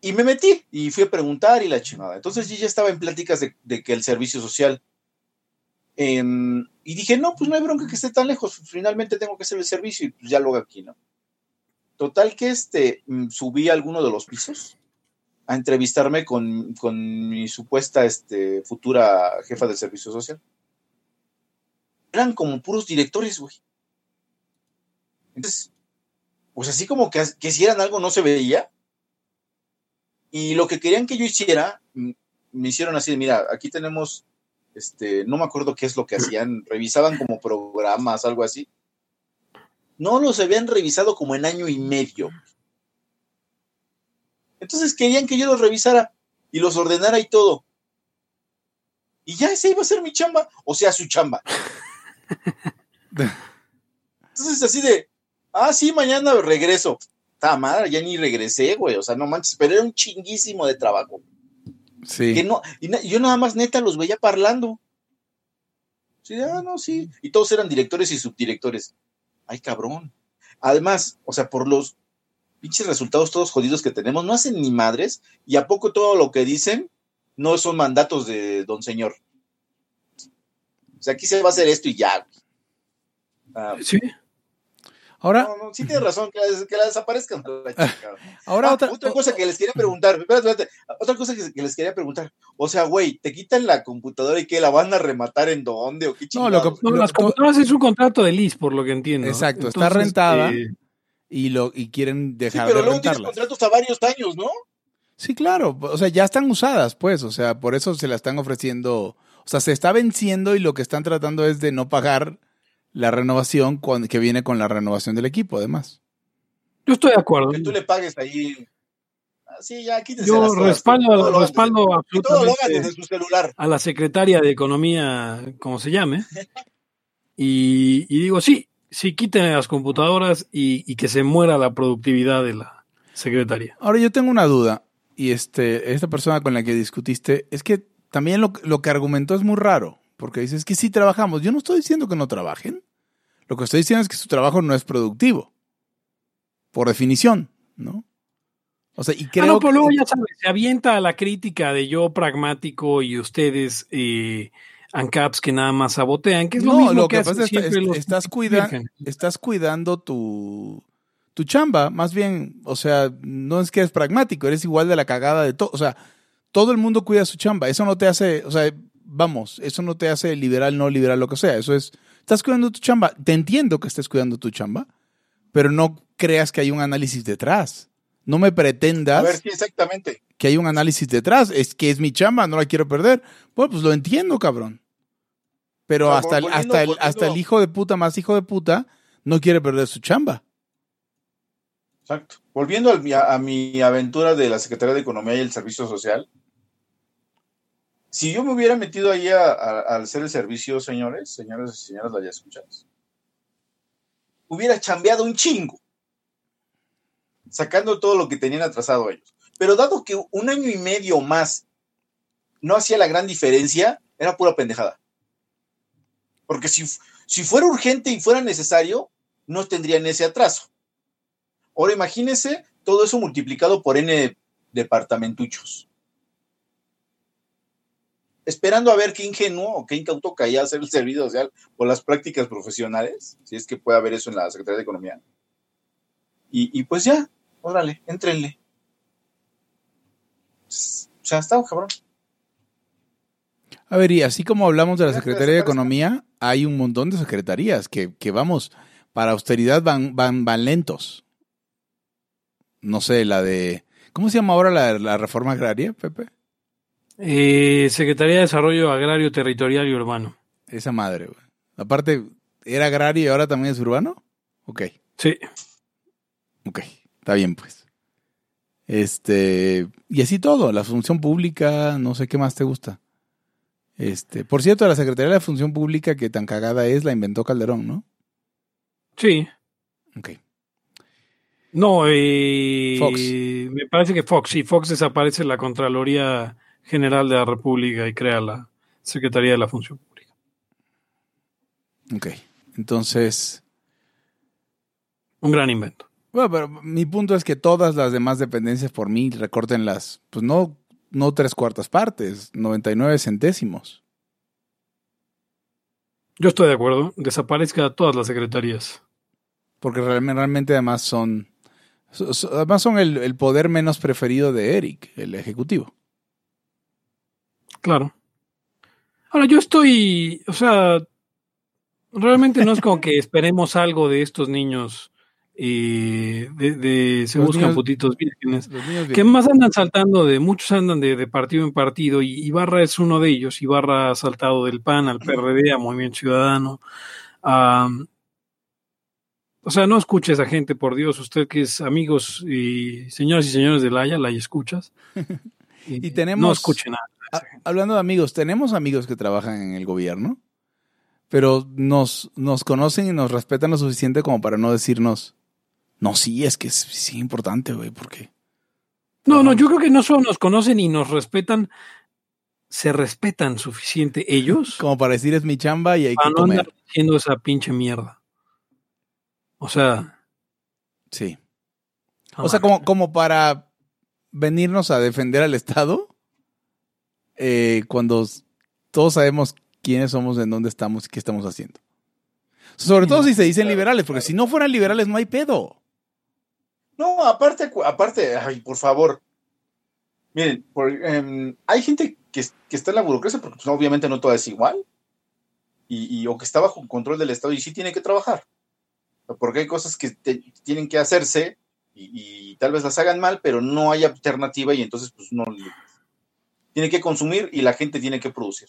Y me metí y fui a preguntar y la chingada. Entonces yo ya estaba en pláticas de que el servicio social. Em, y dije, no, pues no hay bronca que esté tan lejos. Finalmente tengo que hacer el servicio y pues ya lo hago aquí, ¿no? Total que este, mm, subí a alguno de los pisos a entrevistarme con, con mi supuesta este, futura jefa del servicio social. Eran como puros directores, güey. Entonces, pues así como que, que hicieran algo no se veía. Y lo que querían que yo hiciera, mm, me hicieron así, de, mira, aquí tenemos, este, no me acuerdo qué es lo que hacían, revisaban como programas, algo así. No los habían revisado como en año y medio. Entonces querían que yo los revisara. y los ordenara y todo. Y ya esa iba a ser mi chamba, o sea, su chamba. Entonces, así de, ah, sí, mañana regreso. Ta madre, ya ni regresé, güey. O sea, no manches, pero era un chinguísimo de trabajo. Sí. Que no, y na- yo nada más neta los veía parlando. Sí, ah, no, sí. Y todos eran directores y subdirectores. Ay, cabrón. Además, o sea, por los pinches resultados todos jodidos que tenemos, no hacen ni madres, y a poco todo lo que dicen no son mandatos de don señor. O sea, aquí se va a hacer esto y ya. Ah, Sí. Ahora, no, no, sí tienes razón, que la, que la desaparezcan. la chingada. ahora Ah, otra, otra cosa que les quería preguntar, espérate, espérate, otra cosa que, que les quería preguntar. O sea, güey, ¿te quitan la computadora y qué? ¿La van a rematar en dónde o qué No, lo que-? No, Lo- las computadoras es un contrato de lease, por lo que entiendo. Exacto, está rentada. eh, y lo y quieren Sí, dejar pero de luego tienes contratos a varios años, ¿no? Sí, claro, o sea, ya están usadas, pues, o sea, por eso se la están ofreciendo, o sea, se está venciendo y lo que están tratando es de no pagar la renovación con- que viene con la renovación del equipo, además. yo estoy de acuerdo. Que tú le pagues ahí. Ah, sí, ya quítense Yo las cosas, respaldo, todo lo respaldo lo absolutamente desde su celular. a la secretaria de Economía, como se llame, y, y digo, sí, sí, quiten las computadoras y, y que se muera la productividad de la secretaria. Ahora yo tengo una duda, y este, esta persona con la que discutiste, es que también lo, lo que argumentó es muy raro, porque dices que sí trabajamos. Yo no estoy diciendo que no trabajen, lo que estoy diciendo es que su trabajo no es productivo, por definición, ¿no? O sea, y creo ah, no, pero luego que- ya sabes, se avienta a la crítica de yo pragmático y ustedes eh, ANCAPs que nada más sabotean, que es lo No, mismo lo que, que hacen pasa es los estás, cuida- estás cuidando tu, tu chamba, más bien, o sea, no es que eres pragmático, eres igual de la cagada de todo, o sea, todo el mundo cuida su chamba, eso no te hace, o sea, vamos, eso no te hace liberal, no liberal, lo que sea, eso es, estás cuidando tu chamba, te entiendo que estés cuidando tu chamba, pero no creas que hay un análisis detrás. No me A pretendas ver, sí, exactamente. que hay un análisis detrás. Es que es mi chamba, no la quiero perder. Bueno, pues lo entiendo, cabrón. Pero hasta, el, volviendo- hasta, el, volviendo- hasta el hijo de puta más hijo de puta no quiere perder su chamba. Exacto. Volviendo a, a mi aventura de la Secretaría de Economía y el Servicio Social, si yo me hubiera metido ahí a, a- a hacer el servicio, señores, señores y señoras, la escuchas, hubiera chambeado un chingo, sacando todo lo que tenían atrasado ellos. Pero dado que un año y medio más no hacía la gran diferencia, era pura pendejada. Porque si, si fuera urgente y fuera necesario, no tendrían ese atraso. Ahora imagínense todo eso multiplicado por N departamentuchos. Esperando a ver qué ingenuo o qué incauto caía hacer el servicio social o las prácticas profesionales, si es que puede haber eso en la Secretaría de Economía. Y, y pues ya, órale, entrenle. O sea, está cabrón. A ver, y así como hablamos de la Secretaría de Economía, hay un montón de secretarías que, que vamos, para austeridad van, van, van lentos. No sé, la de... ¿Cómo se llama ahora la, la reforma agraria, Pepe? Eh, Secretaría de Desarrollo Agrario, Territorial y Urbano. Esa madre, güey. Aparte, ¿era agrario y ahora también es urbano? Ok. Sí. Ok, está bien pues. Este, y así todo, la función pública, no sé qué más te gusta. Este, por cierto, la Secretaría de la Función Pública que tan cagada es, la inventó Calderón, ¿no? Sí. Ok. No, eh, Fox. me parece que Fox, sí, Fox desaparece la Contraloría General de la República y crea la Secretaría de la Función Pública. Ok. Entonces, Un gran invento. bueno, pero mi punto es que todas las demás dependencias por mí recorten las, pues no, no tres cuartas partes, 99 centésimos. Yo estoy de acuerdo. Desaparezca todas las secretarías. Porque realmente, además son, so- so- además son el, el poder menos preferido de Eric, el ejecutivo. Claro. Ahora, yo estoy, o sea, realmente no es como que esperemos algo de estos niños eh, de, de se Los buscan niños- putitos vírgenes. Que más andan saltando de, muchos andan de, de partido en partido y Ibarra es uno de ellos. Ibarra ha saltado del PAN al PRD, a Movimiento Ciudadano. o sea, no escuche a esa gente, por Dios, usted que es amigos y señoras y señores de Laya, Laya escuchas. Y tenemos- No escuchen nada. Ah, hablando de amigos, tenemos amigos que trabajan en el gobierno, pero nos, nos conocen y nos respetan lo suficiente como para no decirnos, no, sí, es que es, sí importante, güey, porque... No, no, yo creo que no solo nos conocen y nos respetan, se respetan suficiente ellos Como para decir es mi chamba y hay que no comer. andar haciendo esa pinche mierda. O sea, Sí. O sea, como, como para venirnos a defender al Estado eh, cuando todos sabemos quiénes somos, en dónde estamos y qué estamos haciendo. Sobre todo si se dicen liberales, porque si no fueran liberales no hay pedo. No, aparte, aparte, ay, por favor. Miren, em, hay gente que, que está en la burocracia porque pues, obviamente no toda es igual. Y, o que está bajo control del Estado y sí tiene que trabajar. Porque hay cosas que tienen que hacerse y, tal vez las hagan mal, pero no hay alternativa y entonces pues no tiene que consumir y la gente tiene que producir.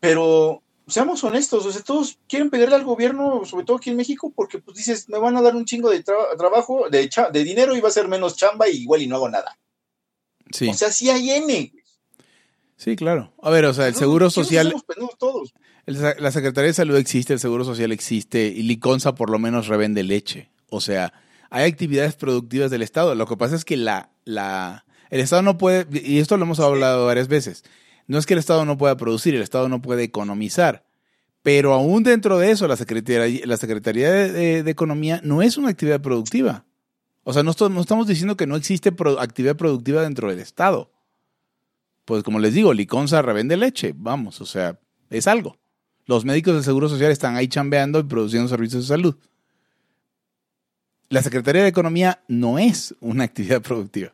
Pero seamos honestos, o sea, todos quieren pedirle al gobierno, sobre todo aquí en México, porque pues dices, me van a dar un chingo de tra- trabajo, de, dinero y va a ser menos chamba y igual y no hago nada. Sí, O sea, sí hay N. sí, claro. A ver, o sea, el No, seguro social, todos. el- la Secretaría de Salud existe, el seguro social existe y Liconza por lo menos revende leche. O sea, hay actividades productivas del Estado. Lo que pasa es que la, la, el Estado no puede, y esto lo hemos hablado varias veces, no es que el Estado no pueda producir, el Estado no puede economizar. Pero aún dentro de eso, la Secretaría, la Secretaría de, de- de Economía no es una actividad productiva. O sea, no, estamos diciendo que no existe pro- actividad productiva dentro del Estado. Pues como les digo, Liconza revende leche, vamos, o sea, es algo. Los médicos del Seguro Social están ahí chambeando y produciendo servicios de salud. La Secretaría de Economía no es una actividad productiva.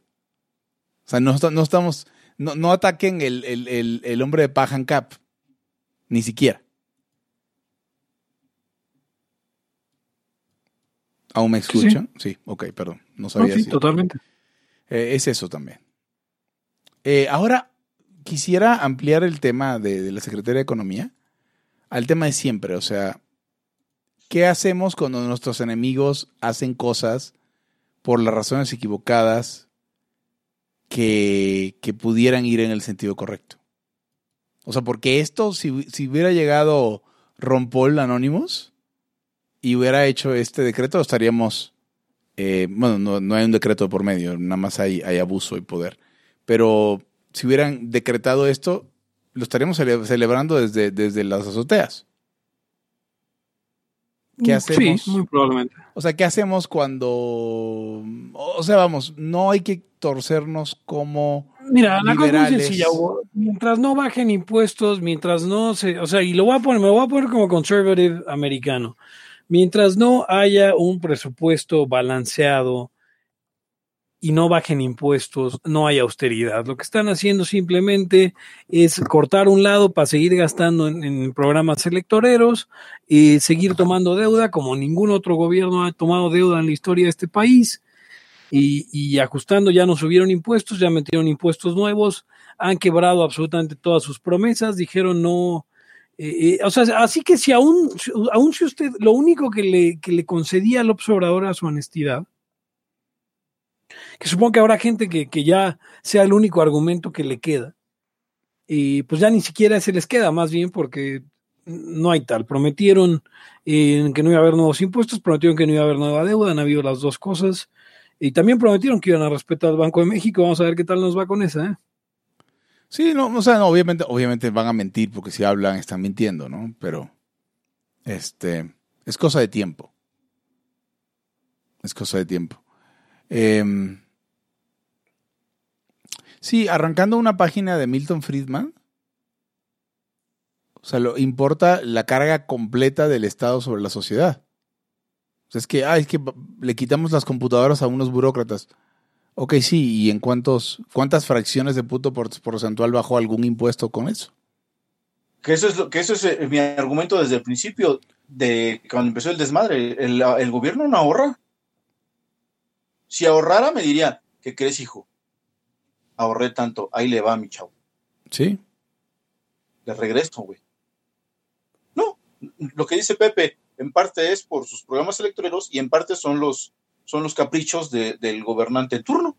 O sea, no, no estamos, no, no ataquen el, el- el- el hombre de paja en cap, ni siquiera. ¿Aún me Sí, sí. escuchan? Sí, ok, perdón, no No, sabía sí, si- totalmente. eh, es eso también. Eh, ahora, quisiera ampliar el tema de, de la Secretaría de Economía al tema de siempre. O sea, ¿qué hacemos cuando nuestros enemigos hacen cosas por las razones equivocadas que, que pudieran ir en el sentido correcto? O sea, porque esto, si, si hubiera llegado Rompol Anonymous y hubiera hecho este decreto, estaríamos eh, bueno, no, no hay un decreto por medio, nada más hay, hay abuso y poder. Pero si hubieran decretado esto, lo estaríamos cele- celebrando desde, desde las azoteas. ¿Qué hacemos? Sí, muy probablemente. O sea, ¿qué hacemos cuando... O sea, vamos, no hay que torcernos como... Mira, la cosa es muy sencilla. Hugo. Mientras no bajen impuestos, mientras no se, o sea, y lo voy a poner, me lo voy a poner como conservative americano. Mientras no haya un presupuesto balanceado y no bajen impuestos, no hay austeridad. Lo que están haciendo simplemente es cortar un lado para seguir gastando en, programas electoreros y seguir tomando deuda como ningún otro gobierno ha tomado deuda en la historia de este país y, y ajustando ya no subieron impuestos, ya metieron impuestos nuevos, han quebrado absolutamente todas sus promesas, dijeron no, eh, eh, o sea, así que si aún, aún si usted, lo único que le, que le concedía al Obrador era su honestidad, que supongo que habrá gente que, que ya sea el único argumento que le queda, y pues ya ni siquiera se les queda, más bien porque no hay tal. Prometieron eh, que no iba a haber nuevos impuestos, prometieron que no iba a haber nueva deuda, han habido las dos cosas. Y también prometieron que iban a respetar al Banco de México. Vamos a ver qué tal nos va con esa. ¿eh? Sí, no, o sea, no, obviamente, obviamente van a mentir porque si hablan están mintiendo, ¿no? Pero, este, es cosa de tiempo. Es cosa de tiempo. Em, sí, arrancando una página de Milton Friedman, o sea, lo, importa la carga completa del Estado sobre la sociedad. O sea, es que, es que le quitamos las computadoras a unos burócratas. Ok, sí, ¿y en cuántos, cuántas fracciones de punto por- porcentual bajó algún impuesto con eso? Que eso es lo que eso es eh, mi argumento desde el principio de cuando empezó el desmadre. El, el gobierno no ahorra. Si ahorrara, me diría, ¿qué crees, hijo? Ahorré tanto, ahí le va mi chavo. Sí. Le regreso, güey. No, lo que dice Pepe, en parte es por sus programas electoreros y en parte son los, son los caprichos de- del gobernante en turno.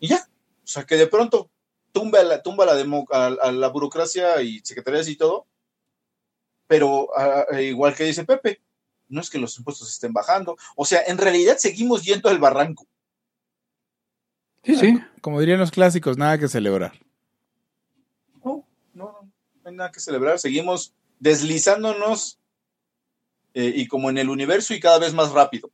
Y ya. O sea, que de pronto tumba, la, tumba la demo, a, a la burocracia y secretarías y todo. Pero a- igual que dice Pepe, no es que los impuestos estén bajando. O sea, en realidad seguimos yendo al barranco. Sí, sí. Como dirían los clásicos, nada que celebrar. No, no, no hay nada que celebrar. Seguimos deslizándonos eh, y como en el universo y cada vez más rápido.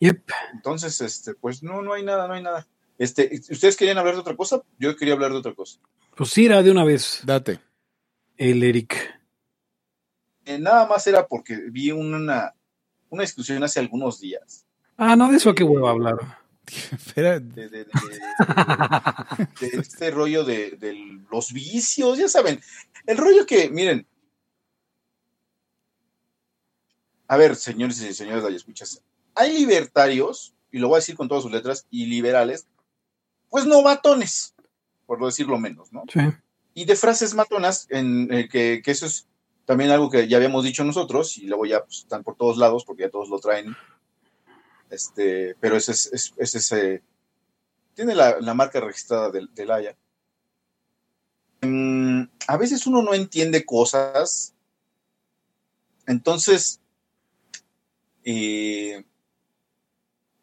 Yep. Entonces, este, pues no, no hay nada, no hay nada. Este, ¿ustedes querían hablar de otra cosa? Yo quería hablar de otra cosa. Pues irá de una vez Date. el Eric. Eh, nada más era porque vi una, una discusión hace algunos días Ah, no, de eso qué huevo hablar. Espera, de, de- de- de este rollo de, de los vicios, ya saben, el rollo que, miren, a ver, señores y señores, ahí escuchas, hay libertarios, y lo voy a decir con todas sus letras, y liberales, pues no matones, por decirlo menos, ¿no? Sí. y de frases matonas, en, eh, que, que eso es también algo que ya habíamos dicho nosotros, y luego ya pues, están por todos lados, porque ya todos lo traen. Este, pero ese es, es- es ese. Tiene la, la marca registrada del, del. Mm, a veces uno no entiende cosas. Entonces, eh,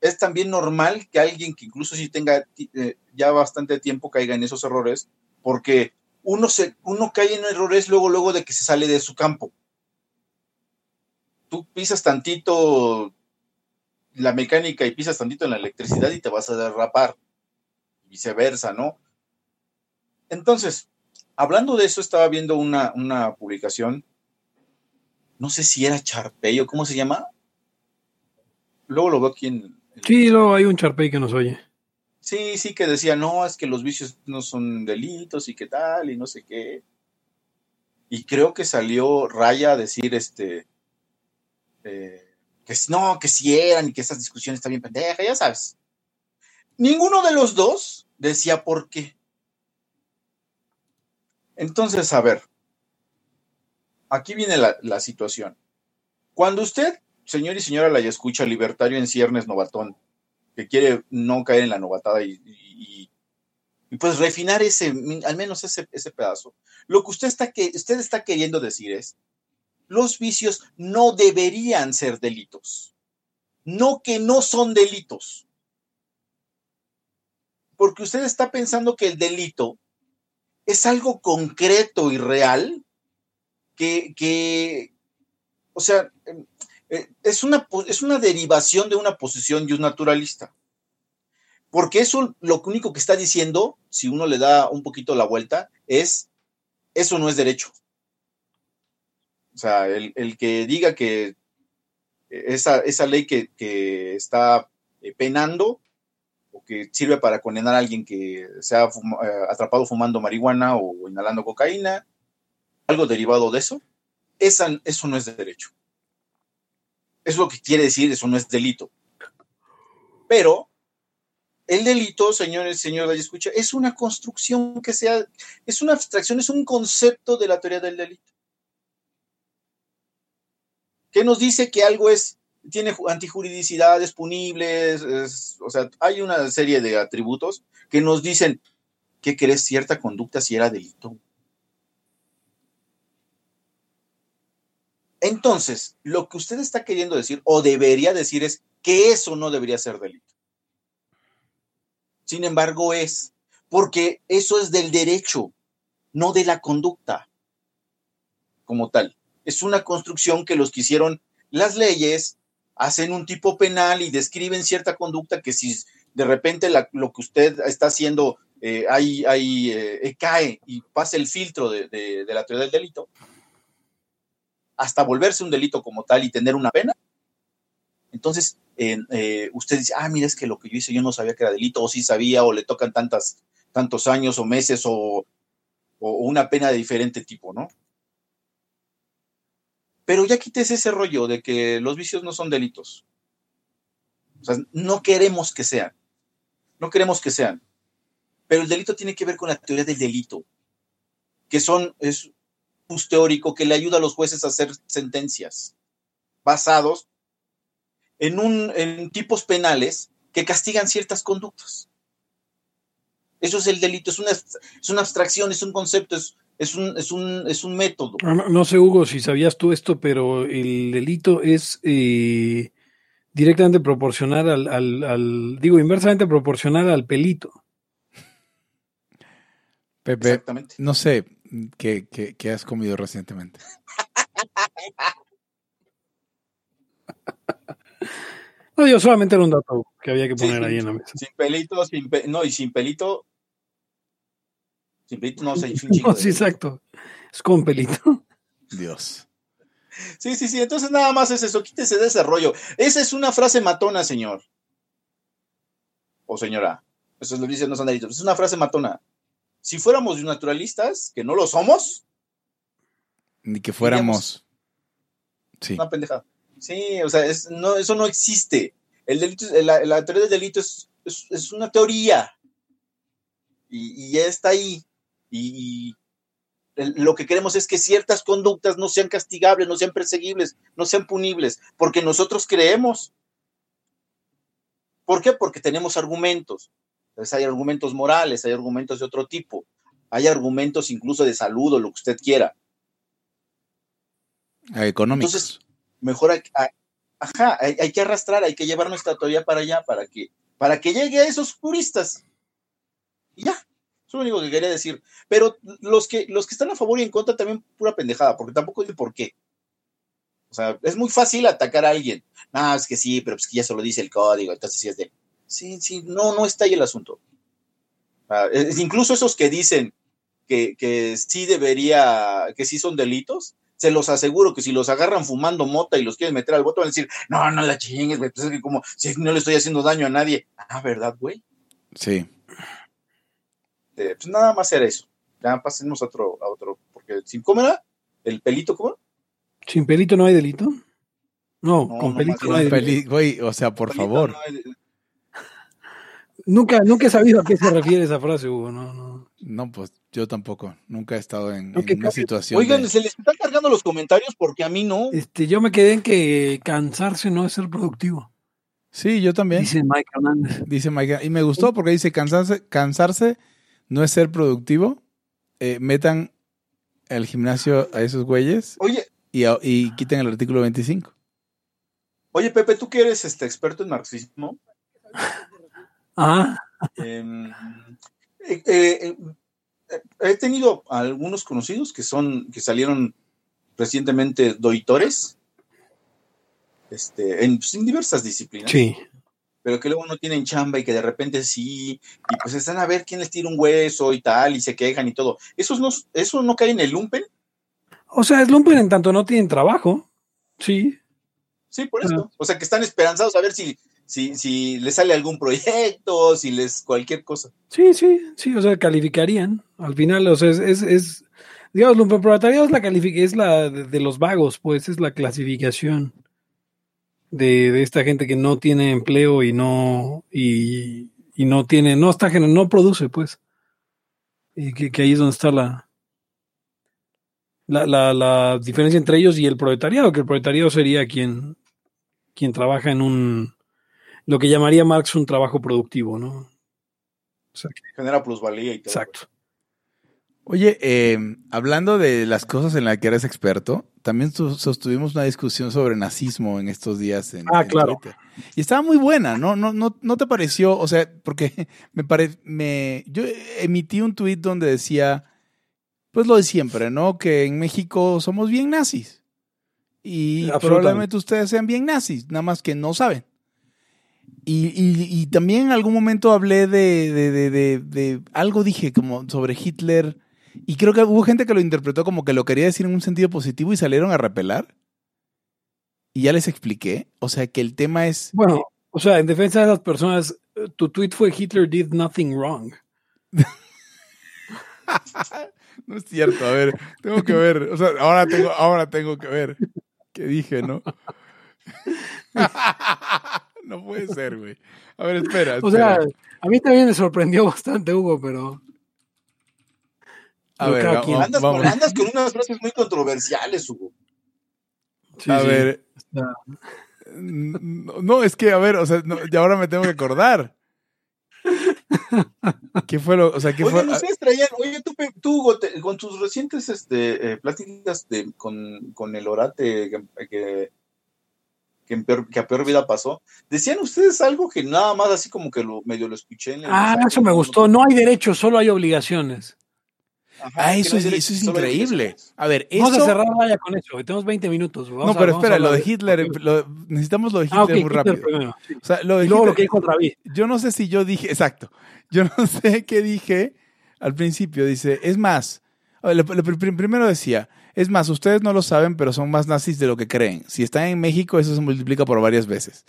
es también normal que alguien que incluso si tenga eh, ya bastante tiempo caiga en esos errores, porque uno, se, uno cae en errores luego, luego de que se sale de su campo. Tú pisas tantito la mecánica y pisas tantito en la electricidad y te vas a derrapar. Viceversa, ¿no? Entonces, hablando de eso, estaba viendo una, una publicación. No sé si era Charpey o cómo se llama. Luego lo veo aquí en. Sí, luego hay un Charpey que nos oye. Sí, sí, que decía, no, es que los vicios no son delitos y qué tal, y no sé qué. Y creo que salió Raya a decir, este, eh, que no, que si eran y que esa discusión está bien pendeja, ya sabes. Ninguno de los dos decía por qué. Entonces, a ver, aquí viene la, situación. Cuando usted, señor y señora, la escucha libertario en ciernes novatón, que quiere no caer en la novatada y, pues refinar ese, al menos ese, ese pedazo. Lo que usted está, que, usted está queriendo decir es, los vicios no deberían ser delitos. No que no son delitos. Porque usted está pensando que el delito es algo concreto y real que, que o sea, eh, es una, es una derivación de una posición y un naturalista. Porque eso lo único que está diciendo, si uno le da un poquito la vuelta, es, eso no es derecho. O sea, el, el que diga que esa, esa ley que, que está eh, penando o que sirve para condenar a alguien que se ha eh, atrapado fumando marihuana o inhalando cocaína, algo derivado de eso, esa, eso no es derecho. Es lo que quiere decir, eso no es delito. Pero el delito, señores, señor de escucha, es una construcción que sea, es una abstracción, es un concepto de la teoría del delito. Que nos dice que algo es, tiene ju- antijuridicidad, es punible, o sea, hay una serie de atributos que nos dicen que crees cierta conducta si era delito. Entonces, lo que usted está queriendo decir o debería decir es que eso no debería ser delito. Sin embargo, es porque eso es del derecho, no de la conducta como tal. Es una construcción que los que hicieron las leyes hacen un tipo penal y describen cierta conducta que si de repente la- lo que usted está haciendo eh, ahí, ahí, eh, cae y pasa el filtro de- de la teoría del delito, hasta volverse un delito como tal y tener una pena, entonces eh, eh, usted dice, ah, mira, es que lo que yo hice yo no sabía que era delito, o sí sabía, o le tocan tantas, tantos años o meses, o, o una pena de diferente tipo, ¿no? Pero ya quites ese rollo de que los vicios no son delitos. O sea, no queremos que sean. No queremos que sean. Pero el delito tiene que ver con la teoría del delito, que son, es teórico que le ayuda a los jueces a hacer sentencias basados en, un, en tipos penales que castigan ciertas conductas. Eso es el delito, es una, es una abstracción, es un concepto, es, es, un, es, un, es un método. No, no- no sé, Hugo, si sabías tú esto, pero el delito es eh, directamente proporcional al, al- al- digo, inversamente proporcional al pelito. Pepe, Exactamente. no sé qué, qué- qué has comido recientemente. No, yo solamente era un dato que había que poner sí, ahí en la mesa. Sin pelito, sin pe- no, y sin pelito. Sin pelito, no sé, un No, sí, exacto. Es con pelito. Dios. Sí, sí, sí. Entonces nada más es eso. Quítese de ese rollo. Esa es una frase matona, señor. O señora. Eso lo dicen los analistas. Es una frase matona. Si fuéramos naturalistas, que no lo somos, Ni que fuéramos. Sí. una pendejada. Sí, o sea, es- no, eso no existe. El delito, la, la teoría del delito es, es, es una teoría. Y, y ya está ahí. Y, y el- lo que queremos es que ciertas conductas no sean castigables, no sean perseguibles, no sean punibles, porque nosotros creemos. ¿Por qué? Porque tenemos argumentos. Entonces hay argumentos morales, hay argumentos de otro tipo, hay argumentos incluso de salud o lo que usted quiera. Económicos. Entonces, mejor hay, ajá, hay, hay que arrastrar, hay que llevar nuestra teoría para allá para que, para que llegue a esos puristas. Y ya, es lo único que quería decir. Pero los que, los que están a favor y en contra también pura pendejada, porque tampoco dice por qué. O sea, es muy fácil atacar a alguien. No, es que sí, pero pues que ya se lo dice el código, entonces sí es de. Sí, sí, no, no está ahí el asunto. Ah, es- incluso esos que dicen que, que sí debería, que sí son delitos, se los aseguro que si los agarran fumando mota y los quieren meter al voto, van a decir, no, no la chingues, güey, pues es que como si no le estoy haciendo daño a nadie. Ah, ¿verdad, güey? Sí. Eh, pues nada más era eso. Ya pasemos a otro, a otro, porque si, ¿cómo era? ¿El pelito cómo? ¿Sin pelito no hay delito? No, No, con no, pelito no hay delito. Peli- güey, o sea, por Pelito, favor. no, eh, Nunca, nunca he sabido a qué se refiere esa frase, Hugo. No, no. No, pues yo tampoco. Nunca he estado en, en una situación. Oigan, de- se les están cargando los comentarios porque a mí no. Este, yo me quedé en que cansarse no es ser productivo. Sí, yo también. Dice Mike Hernández. Dice Mike. Y me gustó porque dice cansarse, cansarse no es ser productivo. Eh, metan el gimnasio a esos güeyes Oye, y, y quiten el artículo 25. oye, Pepe, tú que eres este experto en marxismo, Ah, Em, eh, eh, eh, he tenido algunos conocidos que son, que salieron recientemente doitores, este, en, pues, en diversas disciplinas, sí. pero que luego no tienen chamba y que de repente sí, y pues están a ver quién les tira un hueso y tal, y se quejan y todo. ¿Esos no, ¿Eso no cae en el lumpen? O sea, es lumpen en tanto no tienen trabajo. Sí. Sí, por eso. O sea, que están esperanzados a ver si, si, si les sale algún proyecto, si les cualquier cosa. Sí, sí, sí, o sea, calificarían. Al final, o sea, es, es, es digamos, lumpenproletariado es la es la de, los vagos, pues, es la clasificación de, de esta gente que no tiene empleo y no, y, y no tiene, no está, no produce, pues. Y que, que ahí es donde está la, la, la, la diferencia entre ellos y el proletariado, que el proletariado sería quien, quien trabaja en un, lo que llamaría Marx un trabajo productivo, ¿no? O sea, que- Genera plusvalía y todo. exacto. Oye, eh, hablando de las cosas en las que eres experto, también sostuvimos una discusión sobre nazismo en estos días en, Ah, en claro. Twitter. Y estaba muy buena, ¿no? ¿No, no, no te pareció? O sea, porque me pare, me, yo emití un tuit donde decía, pues lo de siempre, ¿no? Que en México somos bien nazis. Y probablemente ustedes sean bien nazis, nada más que no saben. Y, y- y también en algún momento hablé de, de- de- de- algo dije como sobre Hitler y creo que hubo gente que lo interpretó como que lo quería decir en un sentido positivo y salieron a repelar. Y ya les expliqué. O sea que el tema es. Bueno, o sea, en defensa de esas personas, eh, tu tweet fue Hitler did nothing wrong. No es cierto, a ver, tengo que ver. O sea, ahora tengo, ahora tengo que ver. ¿Qué dije, no? no puede ser, güey. A ver, espera. O sea, a mí también me sorprendió bastante, Hugo, pero a pero ver, Andas, vamos. con, andas con unas frases muy controversiales, Hugo. sí, a sí, ver, está- No, no, es que, a ver, o sea, no, y ahora me tengo que acordar. ¿Qué fue lo, o sea, qué fue? Oye, ustedes traían, oye, tú, Gote, con tus recientes este, eh, pláticas de, con, con el orate que, que, que en peor- que a peor vida pasó, decían ustedes algo que nada más así como que lo medio lo escuché en el Ah, mensaje, eso me gustó. No hay derechos, solo hay obligaciones. Ajá, Ah, eso no es, eso es increíble. A ver, Vamos a cerrar vaya con eso. que Tenemos 20 minutos. Vamos No, pero a espera, lo de Hitler, lo- necesitamos lo de Hitler Ah, ok, muy Hitler rápido. O sea, lo de Y luego lo que Hitler- dijo David. yo no sé si yo dije, exacto, yo no sé qué dije al principio, dice, es más, a ver, lo- lo pr- primero decía, es más, ustedes no lo saben, pero son más nazis de lo que creen. Si están en México, eso se multiplica por varias veces,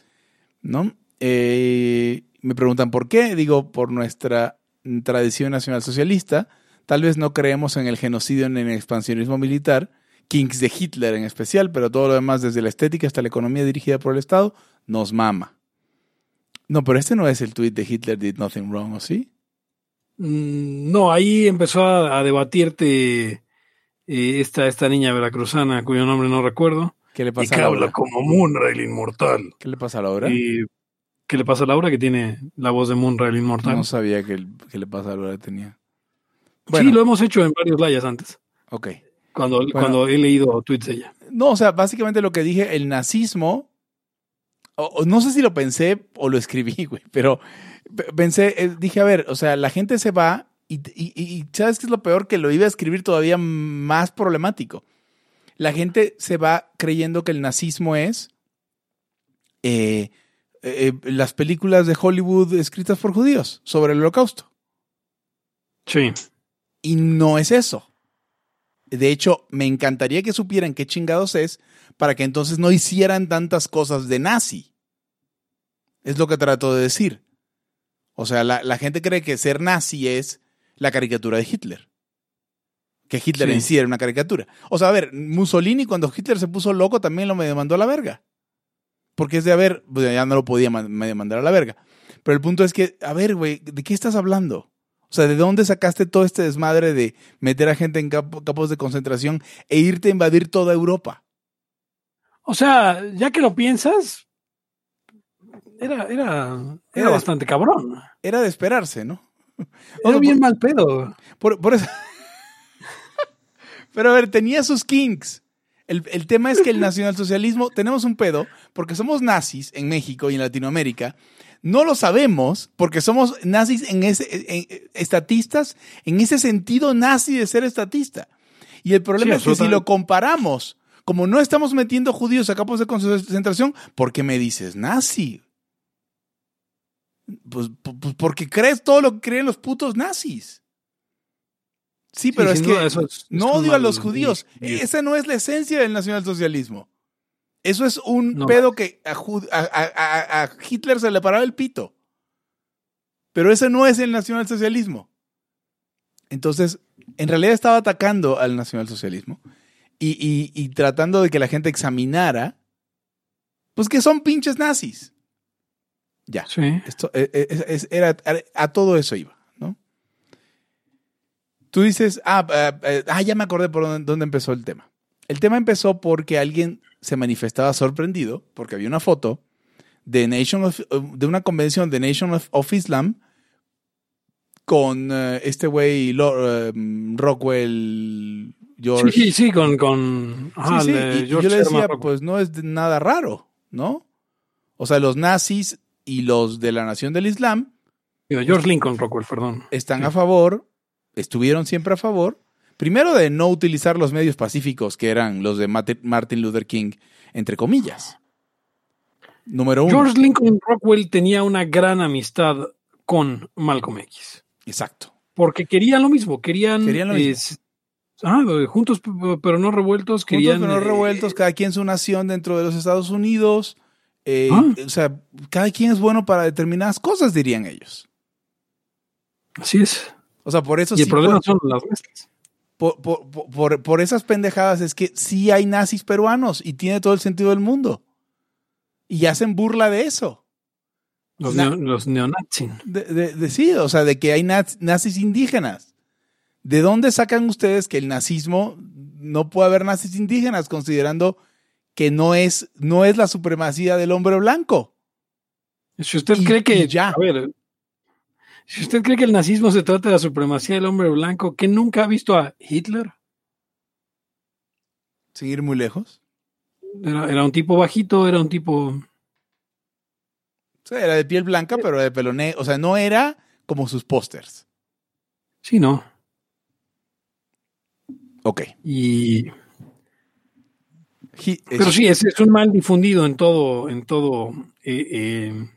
¿no? Eh, me preguntan por qué, digo, por nuestra tradición nacional socialista, tal vez no creemos en el genocidio ni en el expansionismo militar, Kings de Hitler en especial, pero todo lo demás, desde la estética hasta la economía dirigida por el Estado, nos mama. No, pero este no es el tweet de Hitler did nothing wrong, ¿o sí? Mm, No, ahí empezó a debatirte eh, esta, esta niña veracruzana cuyo nombre no recuerdo. ¿Qué le Y pasa que a habla Laura? como Munra el inmortal. ¿Qué le pasa a Laura? Y, ¿Qué le pasa a Laura? Que tiene la voz de Munra el inmortal. No sabía que, el- que le pasa a Laura tenía. Sí, lo hemos hecho en varios layas antes. ok. Cuando, cuando he leído tweets de ella. No, o sea, básicamente lo que dije, el nazismo, o- o no sé si lo pensé o lo escribí, güey, pero pensé, eh, dije, a ver, o sea, la gente se va y, y- y- ¿sabes qué es lo peor? Que lo iba a escribir todavía más problemático. La gente se va creyendo que el nazismo es eh, eh, las películas de Hollywood escritas por judíos sobre el holocausto. Sí. Y no es eso. De hecho, me encantaría que supieran qué chingados es para que entonces no hicieran tantas cosas de nazi. Es lo que trato de decir. O sea, la, la gente cree que ser nazi es la caricatura de Hitler. Que Hitler Sí. en sí era una caricatura. O sea, a ver, Mussolini cuando Hitler se puso loco también lo me mandó a la verga. Porque es de, a ver, pues, ya no lo podía medio mandar a la verga. Pero el punto es que, a ver, güey, ¿de qué estás hablando? O sea, ¿de dónde sacaste todo este desmadre de meter a gente en cap- campos de concentración e irte a invadir toda Europa? O sea, ya que lo piensas, era, era, era Era- bastante cabrón. Era de esperarse, ¿no? Era bien por- mal pedo. Por, por eso. Pero a ver, tenía sus kinks. El, el tema es que el nacionalsocialismo, tenemos un pedo, porque somos nazis en México y en Latinoamérica. No lo sabemos porque somos nazis en ese, en- en- estatistas, en ese sentido nazi de ser estatista. Y el problema Sí, es que si lo comparamos, como no estamos metiendo judíos a campos de concentración, ¿por qué me dices nazi? Pues, pu- pues porque crees todo lo que creen los putos nazis. Sí, pero Sí, es que duda, eso es- es no odio a los judíos. Esa no es la esencia del nacionalsocialismo. Eso es un No. pedo que a, Ju- a- a- a- a Hitler se le paraba el pito. Pero ese no es el nacionalsocialismo. Entonces, en realidad estaba atacando al nacionalsocialismo y, y- y tratando de que la gente examinara, pues que son pinches nazis. Ya. Sí. Esto, eh, eh, es- es- era, a, todo eso iba, ¿no? Tú dices, ah, ah, eh, ah, ya me acordé por dónde, dónde empezó el tema. El tema empezó porque alguien se manifestaba sorprendido, porque había una foto de, Nation of- de una convención de Nation of, of Islam con este güey Rockwell George. Sí, sí, con, con ajá, Sí, sí, y- yo le decía, pues no es nada raro, ¿no? O sea, los nazis y los de la Nación del Islam George Lincoln Rockwell, perdón. están Sí. a favor, estuvieron siempre a favor, primero de no utilizar los medios pacíficos que eran los de Martin Luther King, entre comillas. Número uno. George Lincoln Rockwell tenía una gran amistad con Malcolm X. Exacto. Porque querían lo mismo, querían, Querían lo mismo. es- ah, juntos pero no revueltos, Juntos pero no eh, revueltos, cada quien su nación dentro de los Estados Unidos. Eh, Ah. O sea, cada quien es bueno para determinadas cosas, dirían ellos. Así es. O sea, por eso y el problema son las mezclas. por, por- por- por- por esas pendejadas es que sí hay nazis peruanos y tiene todo el sentido del mundo. Y hacen burla de eso. Los, Na- neo- los neonazis. De, de- de- sí, o sea, de que hay naz- nazis indígenas. ¿De dónde sacan ustedes que el nazismo no puede haber nazis indígenas, considerando que no es, no es la supremacía del hombre blanco. Si usted Y- cree que, ya. a ver, si usted cree que el nazismo se trata de la supremacía del hombre blanco, ¿que nunca ha visto a Hitler? Sin ir muy lejos. Era, era un tipo bajito, era un tipo... O sea, era de piel blanca, pero de pelo. O sea, no era como sus pósters. Sí, ¿no? Ok. Y, Hi- pero es- sí, es, es un mal difundido en todo, en todo. eh, eh,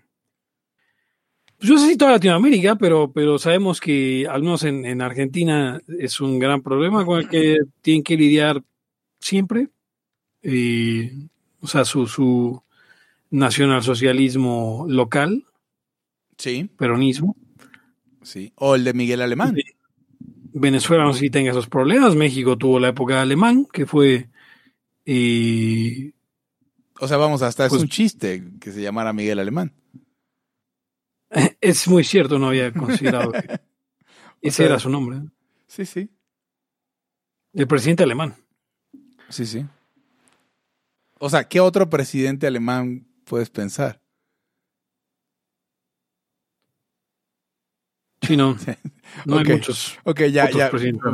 pues yo no sé si toda Latinoamérica, pero, pero sabemos que al menos en, en Argentina es un gran problema con el que tienen que lidiar siempre. Eh, o sea, su, su nacionalsocialismo local, Sí, peronismo. sí. O el de Miguel Alemán. Venezuela no sé si tenga esos problemas. México tuvo la época alemán, que fue eh, O sea, vamos, hasta Pues- es un chiste que se llamara Miguel Alemán. Es muy cierto, no había considerado que ese sea, era su nombre. Sí, sí. El presidente alemán. Sí, sí. O sea, ¿qué otro presidente alemán puedes pensar? Sí, no. No hay muchos. Ok, ya, ya.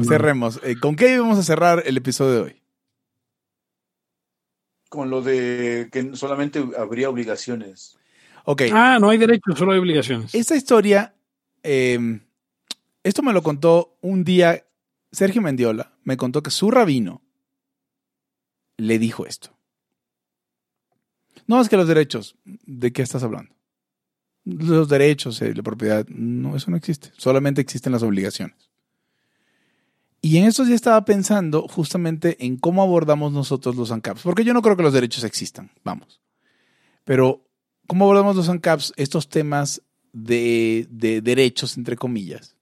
Cerremos. Eh, ¿Con qué vamos a cerrar el episodio de hoy? Con lo de que solamente habría obligaciones. Ok. Ah, no hay derechos, solo hay obligaciones. Esta historia, eh, esto me lo contó un día Sergio Mendiola, me contó que su rabino le dijo esto. No, es que los derechos, ¿de qué estás hablando? Los derechos, eh, la propiedad, no, eso no existe, solamente existen las obligaciones. Y en estos días estaba pensando justamente en cómo abordamos nosotros los ANCAPs, porque yo no creo que los derechos existan, vamos. Pero, ¿cómo abordamos los ANCAPs estos temas de, de derechos, entre comillas?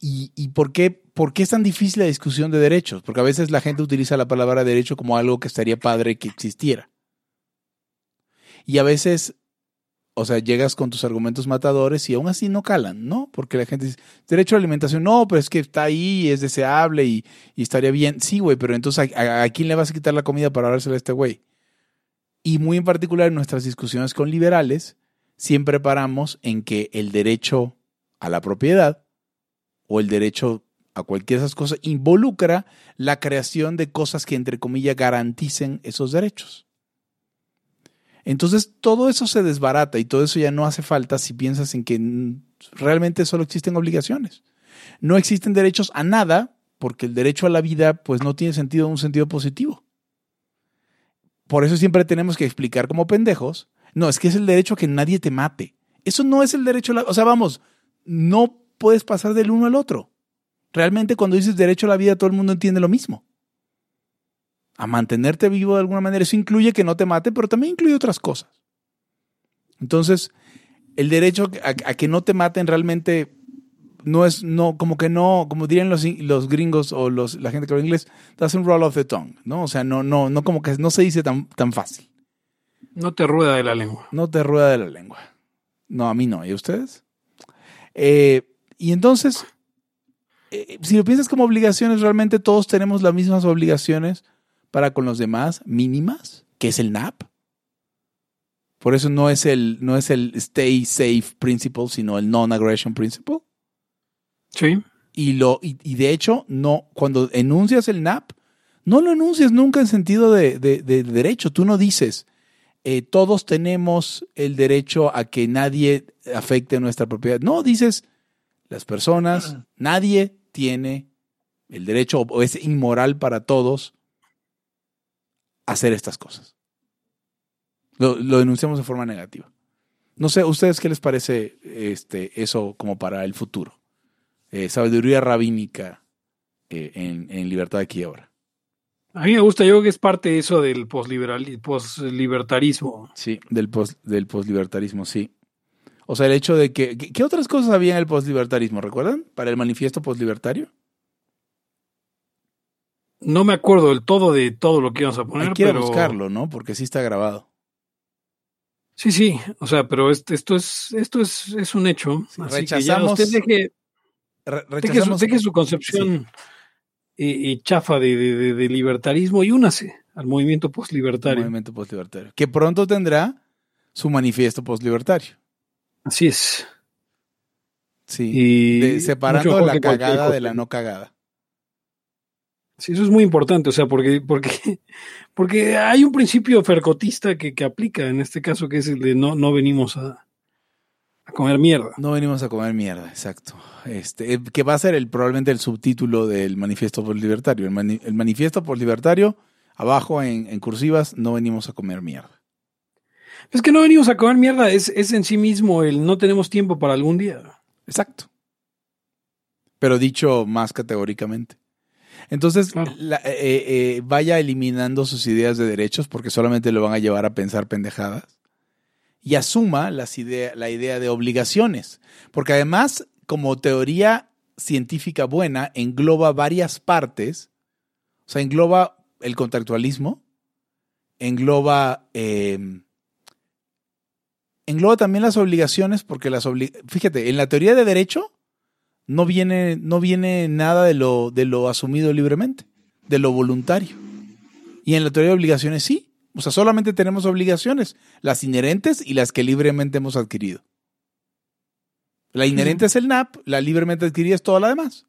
¿Y, y por, qué, por qué es tan difícil la discusión de derechos? Porque a veces la gente utiliza la palabra derecho como algo que estaría padre que existiera. Y a veces, o sea, llegas con tus argumentos matadores y aún así no calan, ¿no? Porque la gente dice, derecho a la alimentación, no, pero es que está ahí, es deseable y, estaría bien. Sí, güey, pero entonces ¿a, a, a quién le vas a quitar la comida para dársela a este güey? Y muy en particular en nuestras discusiones con liberales, siempre paramos en que el derecho a la propiedad o el derecho a cualquiera de esas cosas involucra la creación de cosas que, entre comillas, garanticen esos derechos. Entonces, todo eso se desbarata y todo eso ya no hace falta si piensas en que realmente solo existen obligaciones. No existen derechos a nada porque el derecho a la vida pues no tiene sentido en un sentido positivo. Por eso siempre tenemos que explicar como pendejos, no, es que es el derecho a que nadie te mate. Eso no es el derecho a la, o sea, vamos, no puedes pasar del uno al otro. Realmente cuando dices derecho a la vida todo el mundo entiende lo mismo. A mantenerte vivo de alguna manera. Eso incluye que no te mate, pero también incluye otras cosas. Entonces, el derecho a, a que no te maten realmente no es, no, como que no, como dirían los, los gringos o los, la gente que habla inglés, doesn't roll off the tongue, ¿no? O sea, no, no, no como que no se dice tan, tan fácil. No te rueda de la lengua. No te rueda de la lengua. No, a mí no. ¿Y a ustedes? Eh, y entonces, eh, si lo piensas como obligaciones, realmente todos tenemos las mismas obligaciones para con los demás, mínimas, que es el NAP. Por eso no es el, no es el stay safe principle, sino el non-aggression principle. Sí. Y, lo, y, y, de hecho, no, cuando enuncias el NAP, no lo enuncias nunca en sentido de, de, de derecho. Tú no dices, eh, todos tenemos el derecho a que nadie afecte nuestra propiedad. No, dices, las personas, nadie tiene el derecho o es inmoral para todos hacer estas cosas. Lo, lo, denunciamos de forma negativa. No sé, ¿ustedes qué les parece este, eso como para el futuro? Eh, sabiduría rabínica eh, en, en, libertad aquí y ahora. A mí me gusta, yo creo que es parte de eso del poslibertarismo. Sí, del post, del poslibertarismo, sí. O sea, el hecho de que. ¿Qué otras cosas había en el poslibertarismo? ¿Recuerdan? Para el manifiesto poslibertario. No me acuerdo del todo de todo lo que íbamos a poner. Hay que pero... buscarlo, ¿no? Porque sí está grabado. Sí, sí. O sea, pero esto, esto es, esto es, es un hecho. Sí, Así rechazamos. Que ya usted deje, Re deje, su, rechazamos. deje su concepción sí. y, y, chafa de, de, de, libertarismo y únase al movimiento postlibertario. Movimiento postlibertario. Que pronto tendrá su manifiesto postlibertario. Así es. Sí. Y de- separando la cagada de la no cagada. Sí, eso es muy importante, o sea, porque, porque, porque hay un principio fercotista que, que aplica en este caso, que es el de no, no venimos a, a comer mierda. No venimos a comer mierda, exacto. Este, eh, que va a ser el, probablemente el subtítulo del manifiesto postlibertario. El, mani- el manifiesto postlibertario, abajo en, en cursivas, no venimos a comer mierda. Es que no venimos a comer mierda, es, es en sí mismo el no tenemos tiempo para algún día. Exacto. Pero dicho más categóricamente. Entonces, Claro. la- eh, eh, vaya eliminando sus ideas de derechos porque solamente lo van a llevar a pensar pendejadas. Y asuma las idea, la idea de obligaciones. Porque además, como teoría científica buena, engloba varias partes. O sea, engloba el contractualismo, engloba... eh, engloba también las obligaciones, porque las obli- fíjate, en la teoría de derecho no viene, no viene nada de lo, de lo asumido libremente, de lo voluntario. Y en la teoría de obligaciones sí. O sea, solamente tenemos obligaciones, las inherentes y las que libremente hemos adquirido. La inherente es el NAP, la libremente adquirida es toda la demás.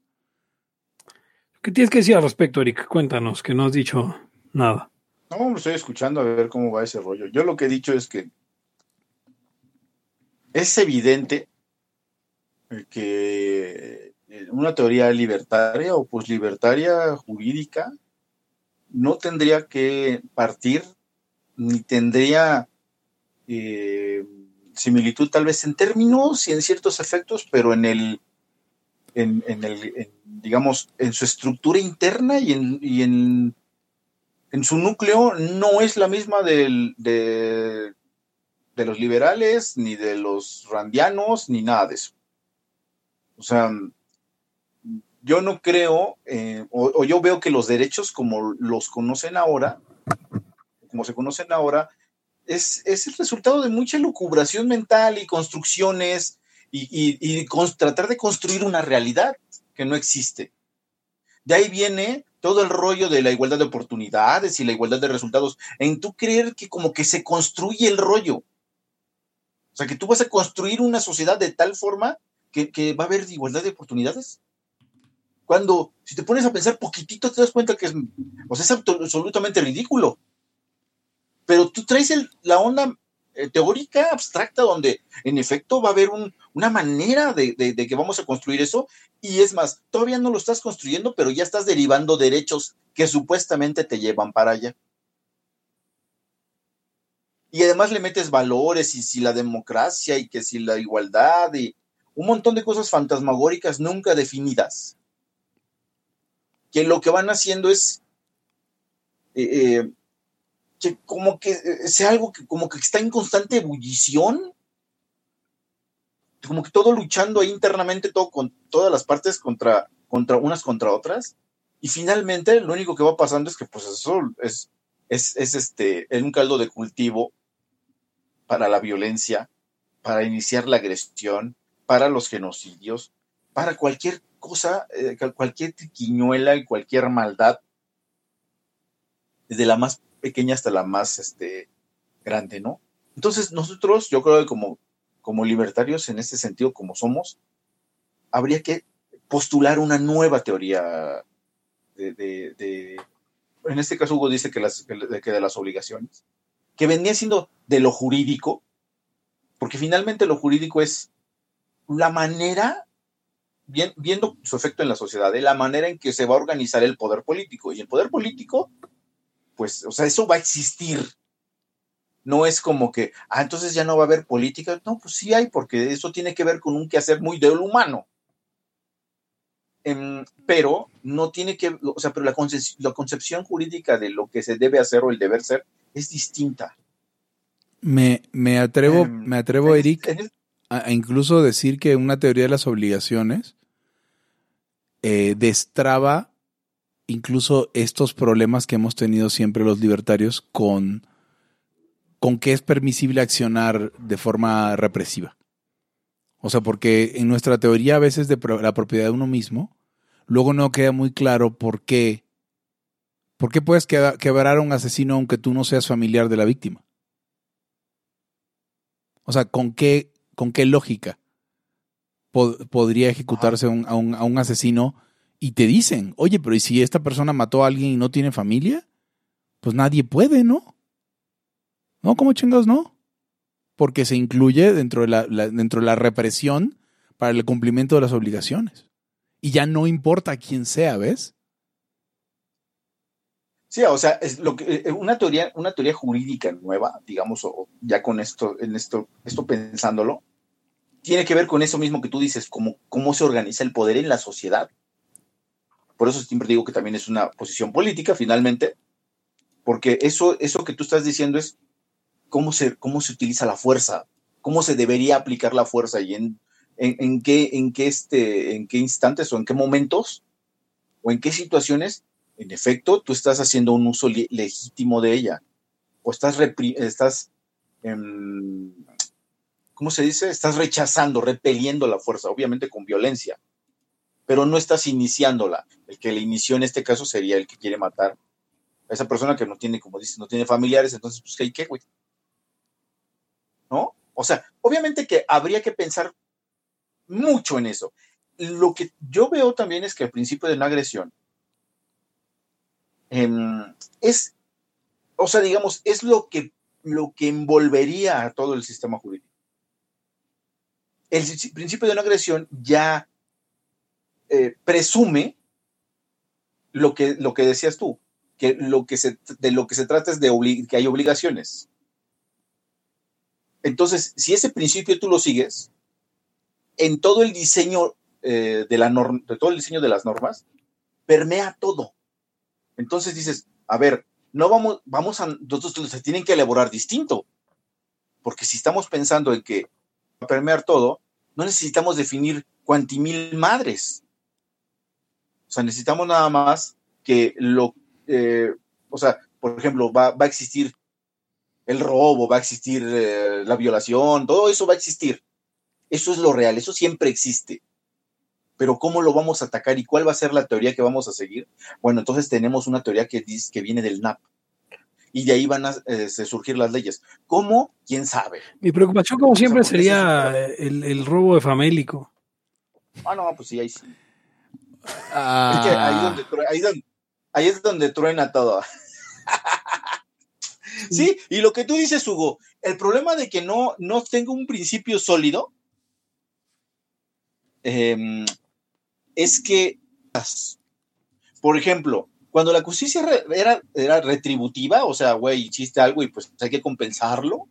¿Qué tienes que decir al respecto, Eric? Cuéntanos, que no has dicho nada. No, estoy escuchando a ver cómo va ese rollo. Yo lo que he dicho es que es evidente que eh, una teoría libertaria o poslibertaria jurídica no tendría que partir ni tendría eh, similitud tal vez en términos y en ciertos efectos, pero en el, en, en el digamos, en su estructura interna y en, y en su núcleo no es la misma del, de, de los liberales, ni de los randianos, ni nada de eso. O sea, yo no creo, eh, o, yo veo que los derechos como los conocen ahora, como se conocen ahora, es, es el resultado de mucha lucubración mental y construcciones y, y, y tratar de construir una realidad que no existe. De ahí viene todo el rollo de la igualdad de oportunidades y la igualdad de resultados, en tú creer que como que se construye el rollo. O sea, que tú vas a construir una sociedad de tal forma que, va a haber igualdad de oportunidades. Cuando, si te pones a pensar poquitito, te das cuenta que es, sea, es absolutamente ridículo. Pero tú traes la onda eh, teórica, abstracta, donde en efecto va a haber un- una manera de- de que vamos a construir eso, y es más, todavía no lo estás construyendo, pero ya estás derivando derechos que supuestamente te llevan para allá. Y además le metes valores y si la democracia y que si la igualdad y un montón de cosas fantasmagóricas nunca definidas. Que lo que van haciendo es eh, eh, que como que eh, sea algo que como que está en constante ebullición como que todo luchando ahí internamente, todo con todas las partes contra, contra unas contra otras. Y finalmente lo único que va pasando es que pues eso es, es, es este, es un caldo de cultivo para la violencia, para iniciar la agresión, para los genocidios, para cualquier cosa, eh, cualquier triquiñuela y cualquier maldad, desde la más pequeña hasta la más este, grande, ¿no? Entonces nosotros, yo creo que como como libertarios en este sentido, como somos, habría que postular una nueva teoría de, de, en este caso Hugo dice que de las obligaciones, que venía siendo de lo jurídico, porque finalmente lo jurídico es la manera, bien, viendo su efecto en la sociedad, de la manera en que se va a organizar el poder político. Y el poder político, pues, o sea, eso va a existir no es como que, ah, entonces ya no va a haber política. No, pues sí hay, porque eso tiene que ver con un quehacer muy del humano. Eh, pero no tiene que, o sea, pero la, concep la, concepción jurídica de lo que se debe hacer o el deber ser es distinta. Me, me atrevo, um, me atrevo, Eric, a, incluso decir que una teoría de las obligaciones eh, destraba incluso estos problemas que hemos tenido siempre los libertarios con con que es permisible accionar de forma represiva. O sea, porque en nuestra teoría a veces de la propiedad de uno mismo, luego no queda muy claro por qué ¿Por qué puedes quebra- quebrar a un asesino aunque tú no seas familiar de la víctima? O sea, ¿con qué, con qué lógica pod- podría ejecutarse un- a, un, a un asesino y te dicen, oye, pero ¿y si esta persona mató a alguien y no tiene familia? Pues nadie puede, ¿no? ¿No? ¿Cómo chingados no? Porque se incluye dentro de la, la- dentro de la represión para el cumplimiento de las obligaciones. Y ya no importa quién sea, ¿ves? Sí, o sea, es lo que, eh, una teoría, una teoría jurídica nueva, digamos, o ya con esto, en esto, esto pensándolo, tiene que ver con eso mismo que tú dices, cómo, se organiza el poder en la sociedad. Por eso siempre digo que también es una posición política, finalmente, porque eso, eso que tú estás diciendo es cómo se, cómo se utiliza la fuerza, cómo se debería aplicar la fuerza y en, en, qué, en qué este, en qué instantes o en qué momentos o en qué situaciones en efecto, tú estás haciendo un uso le- legítimo de ella. O estás, estás em, ¿cómo se dice? Estás rechazando, repeliendo la fuerza, obviamente con violencia, pero no estás iniciándola. El que la inició en este caso sería el que quiere matar a esa persona que no tiene, como dices, no tiene familiares, entonces, pues, ¿qué, qué, güey? ¿No? O sea, obviamente que habría que pensar mucho en eso. Lo que yo veo también es que al principio de una agresión, em, es, o sea, digamos, es lo que, lo que envolvería a todo el sistema jurídico. El principio de una agresión ya eh, presume lo que, lo que decías tú, que lo que de lo que se trata es de que hay obligaciones. Entonces, si ese principio tú lo sigues, en todo el diseño eh, de la norma, de todo el diseño de las normas, permea todo. Entonces dices, a ver, no vamos, vamos a, nosotros se tienen que elaborar distinto. Porque si estamos pensando en que permear todo, no necesitamos definir cuantimil madres. O sea, necesitamos nada más que lo, eh, o sea, por ejemplo, va, va a existir el robo, va a existir eh, la violación, todo eso va a existir. Eso es lo real, eso siempre existe. Pero ¿cómo lo vamos a atacar y cuál va a ser la teoría que vamos a seguir? Bueno, entonces tenemos una teoría que dice que viene del NAP. Y de ahí van a eh, surgir las leyes. ¿Cómo? ¿Quién sabe? Mi preocupación, como siempre, sería el, el robo de famélico. Ah, no, pues sí, ahí sí. Ah, Es que ahí, donde, true- ahí, donde- ahí es donde truena todo. sí, y lo que tú dices, Hugo, el problema de que no, no tenga un principio sólido em, es que, por ejemplo, cuando la justicia era, era retributiva, o sea, güey, hiciste algo y pues hay que compensarlo,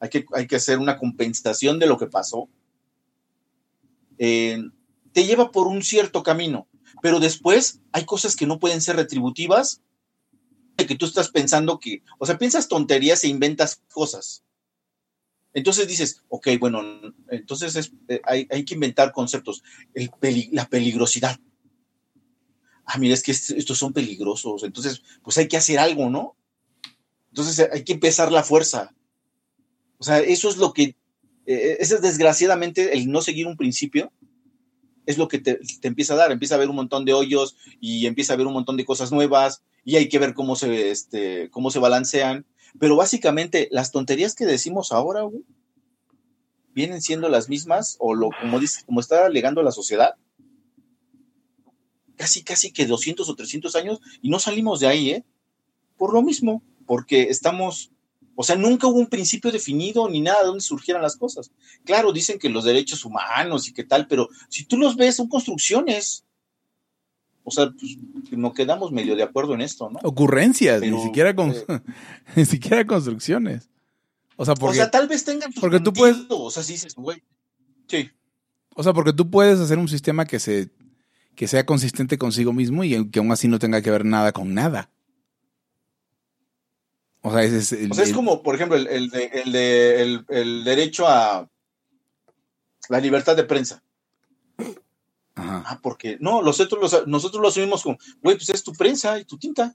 hay que, hay que hacer una compensación de lo que pasó, eh, te lleva por un cierto camino pero después hay cosas que no pueden ser retributivas, que tú estás pensando que, o sea, piensas tonterías e inventas cosas. Entonces dices, ok, bueno, entonces es, eh, hay, hay, que inventar conceptos. La peligrosidad. Ah, mira, es que est estos son peligrosos, entonces, pues hay que hacer algo, ¿no? Entonces hay que empezar la fuerza. O sea, eso es lo que, eh, ese es desgraciadamente el no seguir un principio, es lo que te, te, empieza a dar. Empieza a ver un montón de hoyos y empieza a ver un montón de cosas nuevas y hay que ver cómo se, este, cómo se balancean. Pero básicamente las tonterías que decimos ahora güey, vienen siendo las mismas o lo, como, dice, como está alegando la sociedad. Casi, casi que 200 o 300 años y no salimos de ahí, ¿eh? Por lo mismo, porque estamos o sea, nunca hubo un principio definido ni nada de dónde surgieran las cosas. Claro, dicen que los derechos humanos y qué tal, pero si tú los ves, son construcciones. O sea, pues, nos quedamos medio de acuerdo en esto, ¿no? Ocurrencias, pero, ni siquiera con, eh, ni siquiera construcciones. O sea, porque, o sea, tal vez tengan porque tú puedes, o sea, si dices, güey, sí. O sea, porque tú puedes hacer un sistema que se que sea consistente consigo mismo y que aún así no tenga que ver nada con nada. O sea, ese es, el, o sea, es como, por ejemplo, el, el, de, el, de, el, el, derecho a la libertad de prensa. Ajá. Ah, porque no, nosotros, los, nosotros lo asumimos como, güey, pues es tu prensa y tu tinta.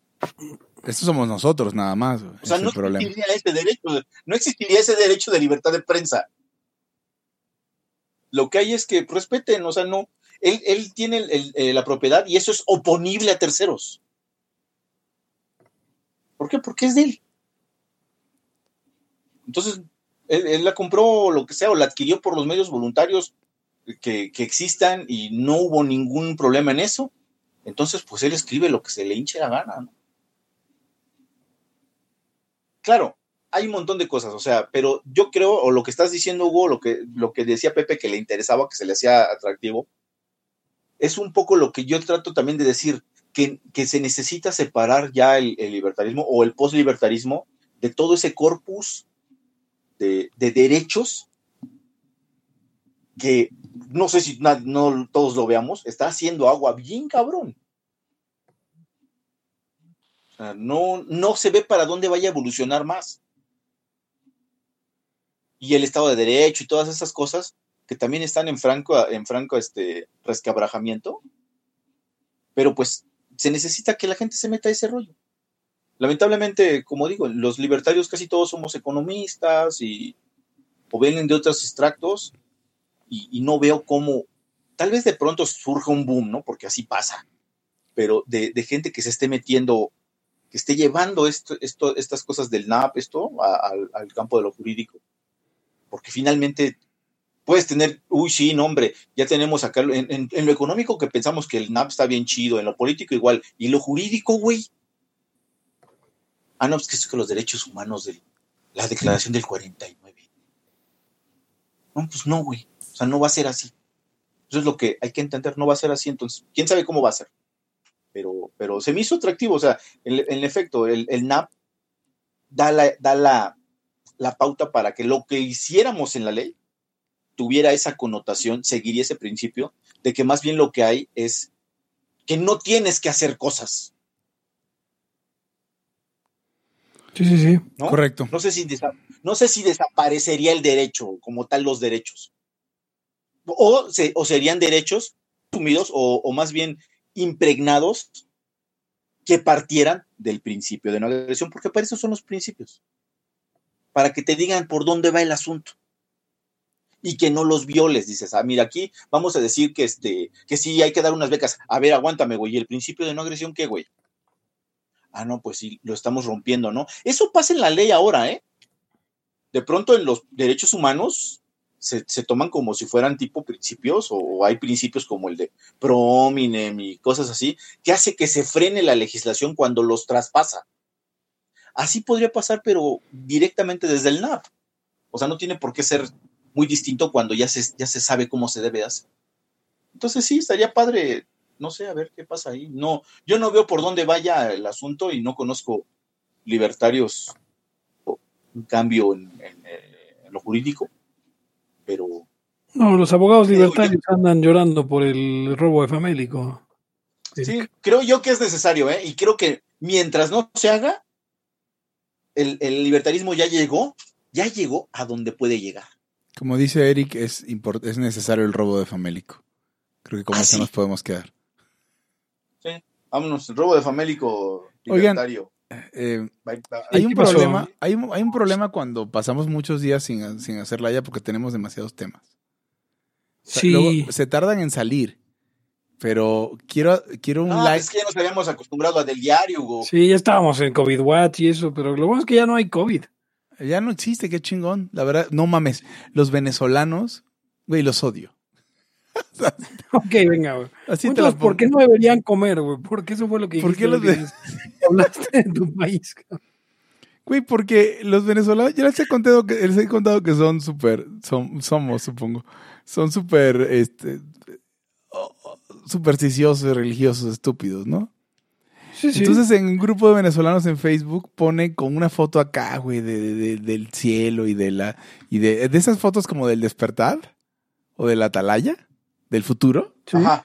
Estos somos nosotros nada más. O sea, no existiría, ese derecho, no existiría ese derecho de libertad de prensa. Lo que hay es que respeten, o sea, no, él, tiene el, la propiedad y eso es oponible a terceros. ¿Por qué? Porque es de él. Entonces, él, la compró lo que sea, o la adquirió por los medios voluntarios que, que existan y no hubo ningún problema en eso. Entonces, pues él escribe lo que se le hinche la gana, ¿no? Claro, hay un montón de cosas, o sea, pero yo creo, o lo que estás diciendo, Hugo, lo que, lo que decía Pepe que le interesaba, que se le hacía atractivo, es un poco lo que yo trato también de decir, que, que se necesita separar ya el, libertarismo o el post-libertarismo de todo ese corpus de, de derechos que no sé si no todos lo veamos, está haciendo agua bien cabrón. No, no se ve para dónde vaya a evolucionar más. Y el Estado de Derecho y todas esas cosas que también están en franco, en franco este, resquebrajamiento. Pero pues se necesita que la gente se meta a ese rollo. Lamentablemente, como digo, los libertarios casi todos somos economistas y o vienen de otros extractos y, no veo cómo, tal vez de pronto surja un boom, ¿no? Porque así pasa, pero de, gente que se esté metiendo, que esté llevando esto, esto, estas cosas del NAP, esto, al, al campo de lo jurídico. Porque finalmente puedes tener, uy, sí, no, hombre, ya tenemos acá, en, lo económico que pensamos que el NAP está bien chido, en lo político igual, y lo jurídico, güey. Ah, no, es que es que los derechos humanos de la declaración del 49. No, pues no, güey. O sea, no va a ser así. Eso es lo que hay que entender, no va a ser así. Entonces, quién sabe cómo va a ser. Pero, pero se me hizo atractivo. O sea, en, en efecto, el, el NAP da, la, da la, la pauta para que lo que hiciéramos en la ley tuviera esa connotación, seguiría ese principio de que más bien lo que hay es que no tienes que hacer cosas. Sí, sí, sí. ¿no? Correcto. No sé, si no sé si desaparecería el derecho como tal los derechos. O, se- o serían derechos asumidos o, o más bien impregnados que partieran del principio de no agresión, porque para eso son los principios. Para que te digan por dónde va el asunto. Y que no los violes, dices, ah, mira, aquí vamos a decir que este, que sí hay que dar unas becas. A ver, aguántame, güey. ¿Y el principio de no agresión qué, güey? Ah, no, pues sí, lo estamos rompiendo, ¿no? Eso pasa en la ley ahora, ¿eh? De pronto en los derechos humanos se, se toman como si fueran tipo principios, o, hay principios como el de prominem y cosas así, que hace que se frene la legislación cuando los traspasa. Así podría pasar, pero directamente desde el NAP. O sea, no tiene por qué ser muy distinto cuando ya se, ya se sabe cómo se debe hacer. Entonces sí, estaría padre, no sé, a ver qué pasa ahí. No, yo no veo por dónde vaya el asunto y no conozco libertarios un cambio en, en, eh, en lo jurídico, pero No, los abogados libertarios andan llorando por el robo de famélico. sí, creo yo que es necesario, ¿eh? Y creo que mientras no se haga, el, el libertarismo ya llegó, ya llegó a donde puede llegar. Como dice Eric, es, necesario el robo de famélico. Creo que con Ah, eso sí. nos podemos quedar. Vámonos, robo de famélico Oigan, libertario. Eh, bye. hay, un problema, hay, un, hay un problema cuando pasamos muchos días sin, sin hacerla ya porque tenemos demasiados temas. O sea, Sí. luego se tardan en salir. Pero quiero, quiero un No, like. es que ya nos habíamos acostumbrado a del diario, Hugo. Sí, ya estábamos en COVID Watch y eso, pero lo bueno es que ya no hay COVID. Ya no existe, qué chingón. La verdad, no mames. Los venezolanos, güey, los odio. Ok, venga, güey. Así Entonces, ¿por qué no deberían comer, güey? Porque eso fue lo que ¿Por qué los que hablaste en tu país. cabrón. Güey, porque los venezolanos, ya les he contado que, les he contado que son súper, son, somos, supongo, son súper, este, supersticiosos, religiosos, estúpidos, ¿no? Sí, sí. Entonces en un grupo de venezolanos en Facebook pone con una foto acá, güey, de, de- de- del cielo y de la, y de, de esas fotos como del despertar o de la atalaya, del futuro. Sí. Ajá.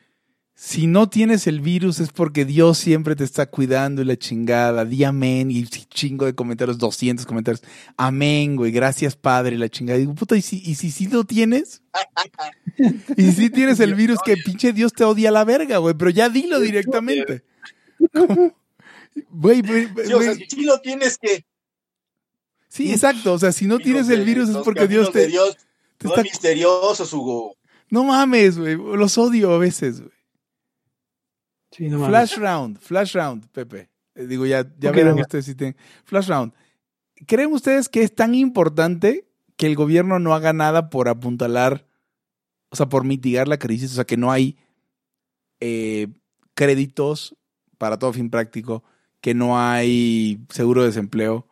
Si no tienes el virus es porque Dios siempre te está cuidando y la chingada. Di amén y chingo de comentarios, 200 comentarios. Amén, güey, gracias Padre, la chingada. Y digo, puta, ¿y si, y si sí lo tienes? y si sí tienes el virus, que pinche Dios te odia a la verga, güey, pero ya dilo directamente. Güey, Sí, o sea, güey. si lo tienes que. Sí, exacto. O sea, si no tienes el virus es porque Dios te, Dios te son está... misteriosos, Hugo. No mames, güey. Los odio a veces, güey. Sí, no mames. Flash round, flash round, Pepe. Eh, Digo, ya, ya Ok, verán venga. ustedes si tienen. Flash round. ¿Creen ustedes que es tan importante que el gobierno no haga nada por apuntalar, o sea, por mitigar la crisis? O sea, que no hay eh, créditos para todo fin práctico, que no hay seguro de desempleo,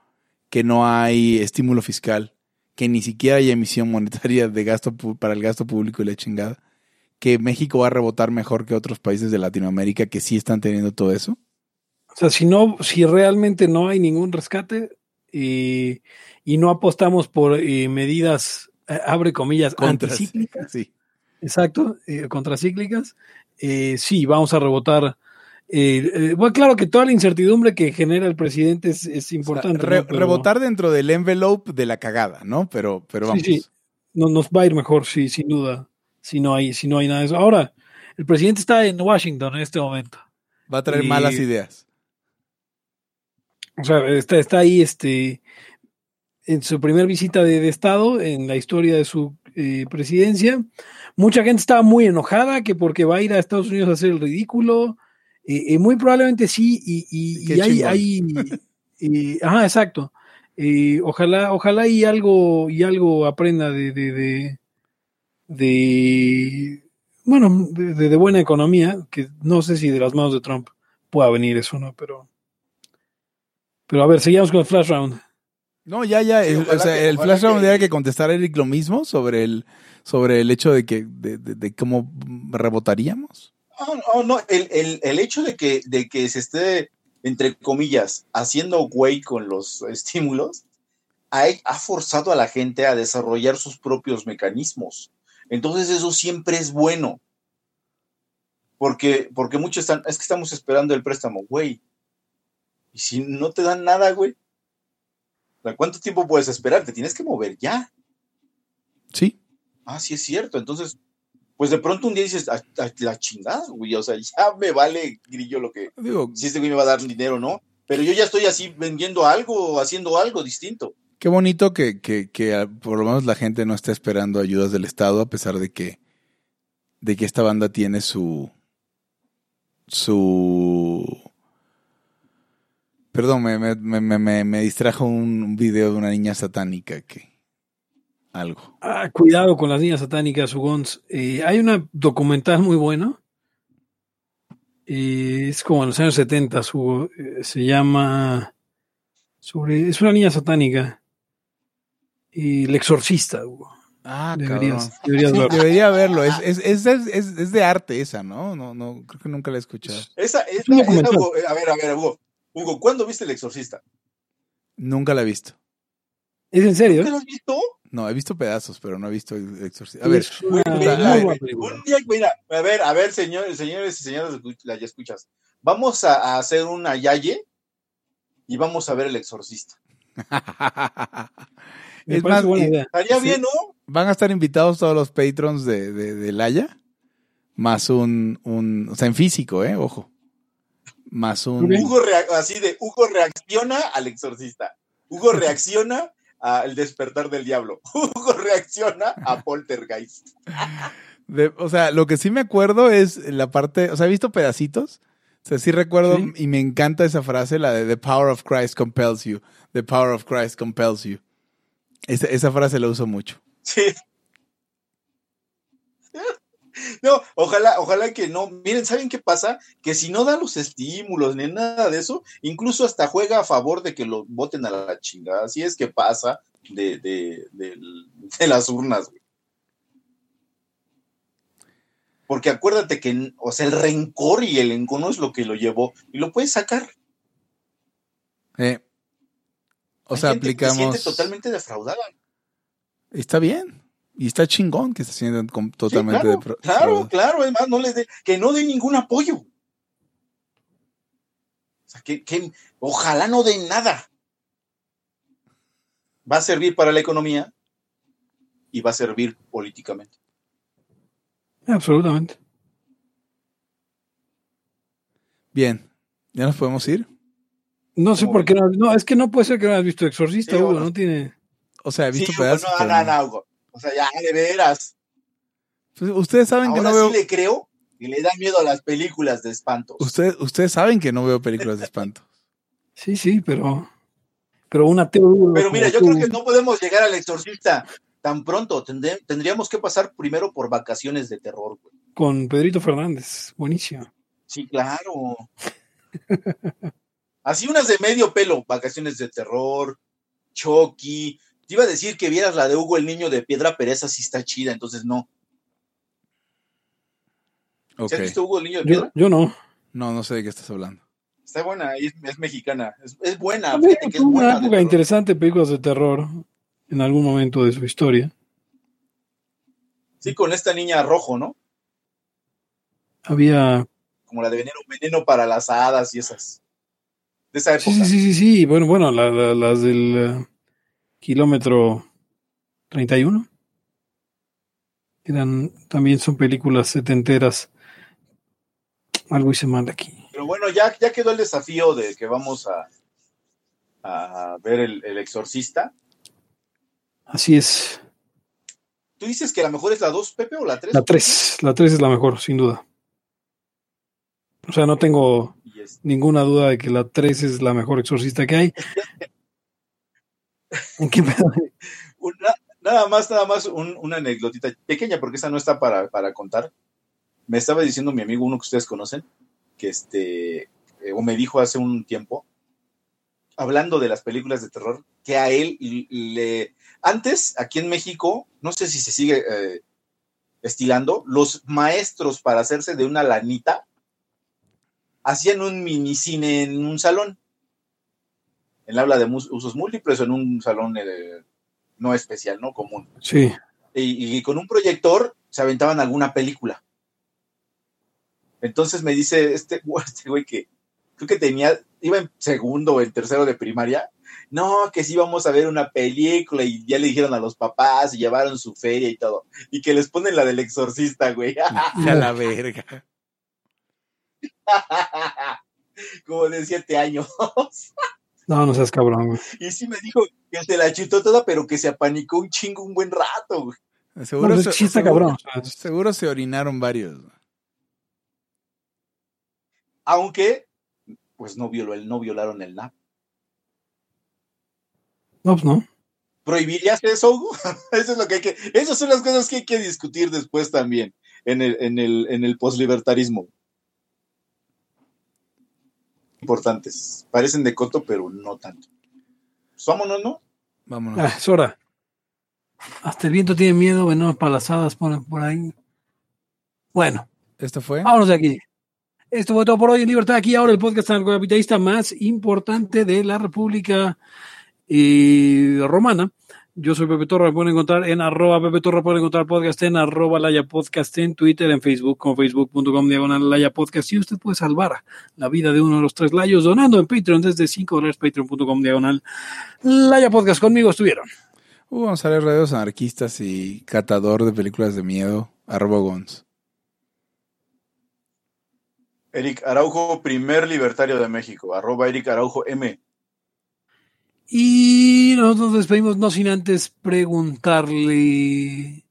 que no hay estímulo fiscal, que ni siquiera hay emisión monetaria de gasto para el gasto público y la chingada, que México va a rebotar mejor que otros países de Latinoamérica que sí están teniendo todo eso. O sea, si no, si realmente no hay ningún rescate eh, y no apostamos por eh, medidas, eh, abre comillas, Contras. anticíclicas, Sí. exacto, eh, contracíclicas, eh, sí, vamos a rebotar. Eh, eh, bueno, claro que toda la incertidumbre que genera el presidente es, es O sea, importante. re- ¿no? Pero- Rebotar dentro del envelope de la cagada, ¿no? Pero, pero vamos. Sí, sí. No, nos va a ir mejor, sí, sin duda, si no hay, si no hay nada de eso. Ahora, el presidente está en Washington en este momento. Va a traer Y- malas ideas. O sea, está, está ahí este, en su primer visita de, de Estado en la historia de su eh, presidencia. Mucha gente estaba muy enojada que porque va a ir a Estados Unidos a hacer el ridículo. Eh, eh, muy probablemente sí, y, y- y hay, hay- eh, ajá, exacto. Eh, ojalá, ojalá y algo, y algo aprenda de, de, de, de- bueno, de, buena economía, que no sé si de las manos de Trump pueda venir eso, ¿no? Pero, pero a ver, seguimos con el flash round. No, ya, ya. Sí, el, o sea, que- el flash round que- era que contestar a Eric lo mismo sobre el, sobre el hecho de que, de, de- de cómo rebotaríamos. No, no, no, el, el- el hecho de que, de que se esté, entre comillas, haciendo güey con los estímulos, ha, ha forzado a la gente a desarrollar sus propios mecanismos. Entonces eso siempre es bueno. Porque, porque muchos están, es que estamos esperando el préstamo, güey. Y si no te dan nada, güey. ¿Cuánto tiempo puedes esperar? Te tienes que mover ya. Sí. Ah, sí es cierto. Entonces, pues de pronto un día dices, "Ah, ah, la chingada, güey. O sea, ya me vale grillo lo que, Digo, si este güey me va a dar dinero o no. Pero yo ya estoy así vendiendo algo, haciendo algo distinto. qué bonito que, que, que ah, por lo menos la gente no está esperando ayudas del Estado, a pesar de que, de que esta banda tiene su. su. Perdón, me, me, me, me, me distrajo un video de una niña satánica que. Algo. Ah, cuidado con las niñas satánicas, Ugons. Eh, hay una documental muy buena. Eh, es como en los años 70, Hugo. Eh, se llama. Sobre, es una niña satánica. Y el exorcista, Hugo. Ah, Deberías, cabrón. deberías Sí, verlo. debería verlo. Es, es, es, es, es- es de arte esa, ¿no? No, no, creo que nunca la he escuchado. Esa, esa, un esa, documental. Hugo, eh, a ver, a ver, Hugo. Hugo, ¿cuándo viste El Exorcista? Nunca la he visto. ¿Es en serio? ¿Nunca lo has visto? No, he visto pedazos, pero no he visto el exorcista. A ver, una un día, mira, a ver, a ver, señores, señores y señoras, ya escuchas. Vamos a, a hacer una yaye y vamos a ver El Exorcista. Es más, buena idea. Estaría Sí. bien, ¿no? van a estar invitados todos los patrons de, de, de Laya, más un, un, o sea, en físico, ¿eh? Ojo. Más un... Hugo rea- así de Hugo reacciona al exorcista. Hugo reacciona al despertar del diablo. Hugo reacciona a Poltergeist. de- o sea, lo que sí me acuerdo es la parte, o sea, he visto pedacitos. O sea, sí recuerdo Sí. y me encanta esa frase, la de The power of Christ compels you. The power of Christ compels you. Esa, esa frase la uso mucho. Sí. No, ojalá, ojalá que no. Miren, ¿saben qué pasa? Que si no da los estímulos ni nada de eso, incluso hasta juega a favor de que lo voten a la chingada. Así es que pasa de, de, de las urnas, güey. Porque acuérdate que, o sea, el rencor y el encono es lo que lo llevó y lo puedes sacar. Eh, o Hay sea, gente que se aplicamos... siente totalmente defraudada. Está bien. Y está chingón que se sientan totalmente Sí, claro, claro, claro, además no les dé, que no den ningún apoyo. O sea, que, que ojalá no den nada. Va a servir para la economía y va a servir políticamente. Absolutamente. Bien. ¿Ya nos podemos ir? No sé ¿Cómo por qué no. No, es que no puede ser que no hayas visto Exorcista, Sí, Hugo. No tiene. O sea, he visto Sí, pedazos. no, no. no, Hugo. O sea, ya, de veras. Pues, ustedes saben que no veo. sí le creo y le da miedo a las películas de espantos. Ustedes, ustedes saben que no veo películas de espanto. Sí, sí, pero. Pero un ateo duro Pero mira, yo tú, creo que no podemos llegar al exorcista tan pronto. Tendré- tendríamos que pasar primero por vacaciones de terror, güey. Con Pedrito Fernández. Buenísimo. Sí, claro. Así unas de medio pelo, vacaciones de terror, Chucky. Te iba a decir que vieras la de Hugo el niño de Piedra Pereza, sí está chida, entonces no. Ok. ¿Sí has visto Hugo el niño de Yo, Piedra? yo no. No, no sé de qué estás hablando. Está buena, es, es mexicana. Es, es buena, También fíjate que es buena. una época interesante, películas de terror, en algún momento de su historia. Sí, con esta niña rojo, ¿no? Había. Como la de veneno, veneno para las hadas y esas. De esa época. sí, sí, sí, sí. Bueno, bueno, la- la- las del kilómetro 31. Eran, también son películas setenteras. Algo hice mal aquí. Pero bueno, ya, ya quedó el desafío de que vamos a, a ver el, el exorcista. Así es. ¿Tú dices que la mejor es la 2, Pepe, o la 3? La 3. La 3 es la mejor, sin duda. O sea, no tengo ninguna duda de que la 3 es la mejor exorcista que hay. Nada más, nada más un- una anécdotita pequeña, porque esa no está para, para contar. Me estaba diciendo mi amigo, uno que ustedes conocen, que este, eh, o me dijo hace un tiempo, hablando de las películas de terror, que a él le... Antes, aquí en México, no sé si se sigue eh, estilando, los maestros para hacerse de una lanita hacían un minicine en un salón. Él habla de usos múltiples o en un salón eh, no especial, no común. Sí. Y, y con un proyector se aventaban alguna película. Entonces me dice este, güey- este güey que creo que tenía, iba en segundo o en tercero de primaria. No, que sí vamos a ver una película y ya le dijeron a los papás y llevaron su feria y todo. Y que les ponen la del exorcista, güey. A la verga. Como de siete años. No, no seas cabrón, güey. Y sí me dijo que se la chutó toda, pero que se apanicó un chingo un buen rato, güey. Seguro, No, pues, se, está seguro- cabrón. seguro se orinaron varios. Aunque, pues no violó el, no violaron el NAP. No, pues no. ¿Prohibirías eso, Hugo? Eso es lo que hay que, esas son las cosas que hay que discutir después también en el, en el, en el poslibertarismo. Importantes. Parecen de coto, pero no tanto. Pues vámonos, ¿no? Vámonos. Ah, es hora. Hasta el viento tiene miedo, bueno, palazadas por, por ahí. Bueno, ¿Esto fue? vámonos de aquí. Esto fue todo por hoy en Libertad. Aquí ahora el podcast anarcocapitalista más importante de la República eh, Romana. Yo soy Pepe Torra, me pueden encontrar en arroba Pepe Torra, pueden encontrar podcast en arroba Laya Podcast en Twitter, en Facebook, como facebook.com diagonal Laya Podcast. Y usted puede salvar la vida de uno de los tres layos donando en Patreon desde 5 dólares, patreon.com diagonal Laya Podcast. Conmigo estuvieron. Hugo González, radios anarquistas y catador de películas de miedo, arroba Gons. Eric Araujo, primer libertario de México. Arroba Eric Araujo M. Y nosotros nos despedimos no sin antes preguntarle...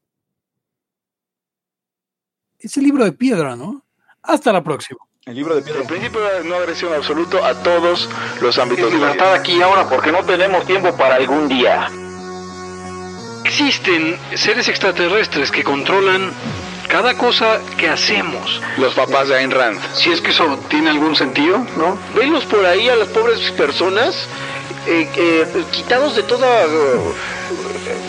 Ese libro de piedra, ¿no? Hasta la próxima. El libro de piedra. El principio de no agresión absoluto a todos los ámbitos Es libertad aquí y ahora porque no tenemos tiempo para algún día. Existen seres extraterrestres que controlan cada cosa que hacemos. Los papás de Ayn Rand. Si es que eso tiene algún sentido, ¿no? Venlos por ahí a las pobres personas eh, eh, quitados de toda